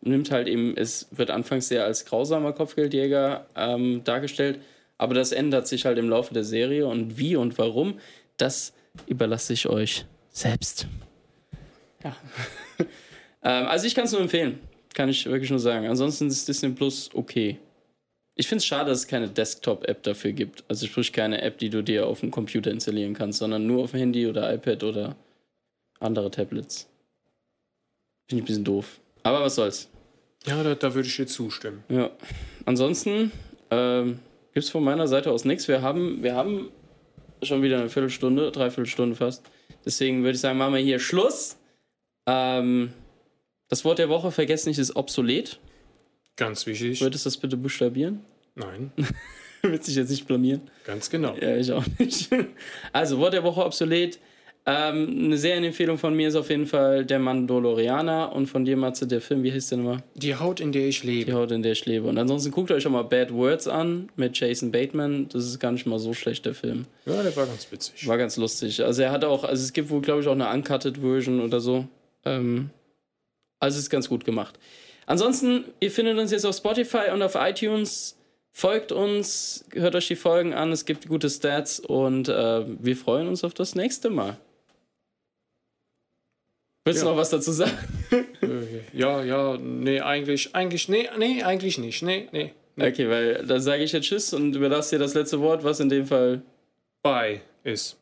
Speaker 2: nimmt halt eben, es wird anfangs sehr als grausamer Kopfgeldjäger ähm, dargestellt, aber das ändert sich halt im Laufe der Serie und wie und warum, das überlasse ich euch selbst. Ja. ähm, also ich kann es nur empfehlen. Kann ich wirklich nur sagen. Ansonsten ist Disney Plus okay. Ich finde es schade, dass es keine Desktop-App dafür gibt. Also sprich keine App, die du dir auf dem Computer installieren kannst, sondern nur auf dem Handy oder iPad oder andere Tablets. Finde ich ein bisschen doof. Aber was soll's.
Speaker 1: Ja, da, da würde ich dir zustimmen.
Speaker 2: Ja. Ansonsten ähm, gibt es von meiner Seite aus nichts. Wir haben, wir haben schon wieder eine Viertelstunde, dreiviertel Stunde fast. Deswegen würde ich sagen, machen wir hier Schluss. Ähm, das Wort der Woche, vergessen nicht, ist obsolet.
Speaker 1: Ganz wichtig.
Speaker 2: Würdest du das bitte buchstabieren?
Speaker 1: Nein.
Speaker 2: Willst dich jetzt nicht blamieren?
Speaker 1: Ganz genau.
Speaker 2: Ja, ich auch nicht. Also, Wort der Woche obsolet. Ähm, eine Serienempfehlung von mir ist auf jeden Fall Der Mandalorianer und von dir, Matze, der Film, wie hieß der nochmal?
Speaker 1: Die Haut, in der ich lebe.
Speaker 2: Die Haut, in der ich lebe. Und ansonsten guckt euch schon mal Bad Words an mit Jason Bateman. Das ist gar nicht mal so schlecht, der Film.
Speaker 1: Ja, der war ganz witzig.
Speaker 2: War ganz lustig. Also er hat auch, also es gibt wohl, glaube ich, auch eine Uncutted Version oder so. Ähm, also ist ganz gut gemacht. Ansonsten, ihr findet uns jetzt auf Spotify und auf iTunes. Folgt uns, hört euch die Folgen an, es gibt gute Stats und äh, wir freuen uns auf das nächste Mal. Willst ja. du noch was dazu sagen?
Speaker 1: Äh, ja, ja, nee, eigentlich, eigentlich, nee, nee, eigentlich nicht. Nee, nee. nee.
Speaker 2: Okay, weil dann sage ich jetzt Tschüss und überlasse dir das letzte Wort, was in dem Fall
Speaker 1: Bye ist.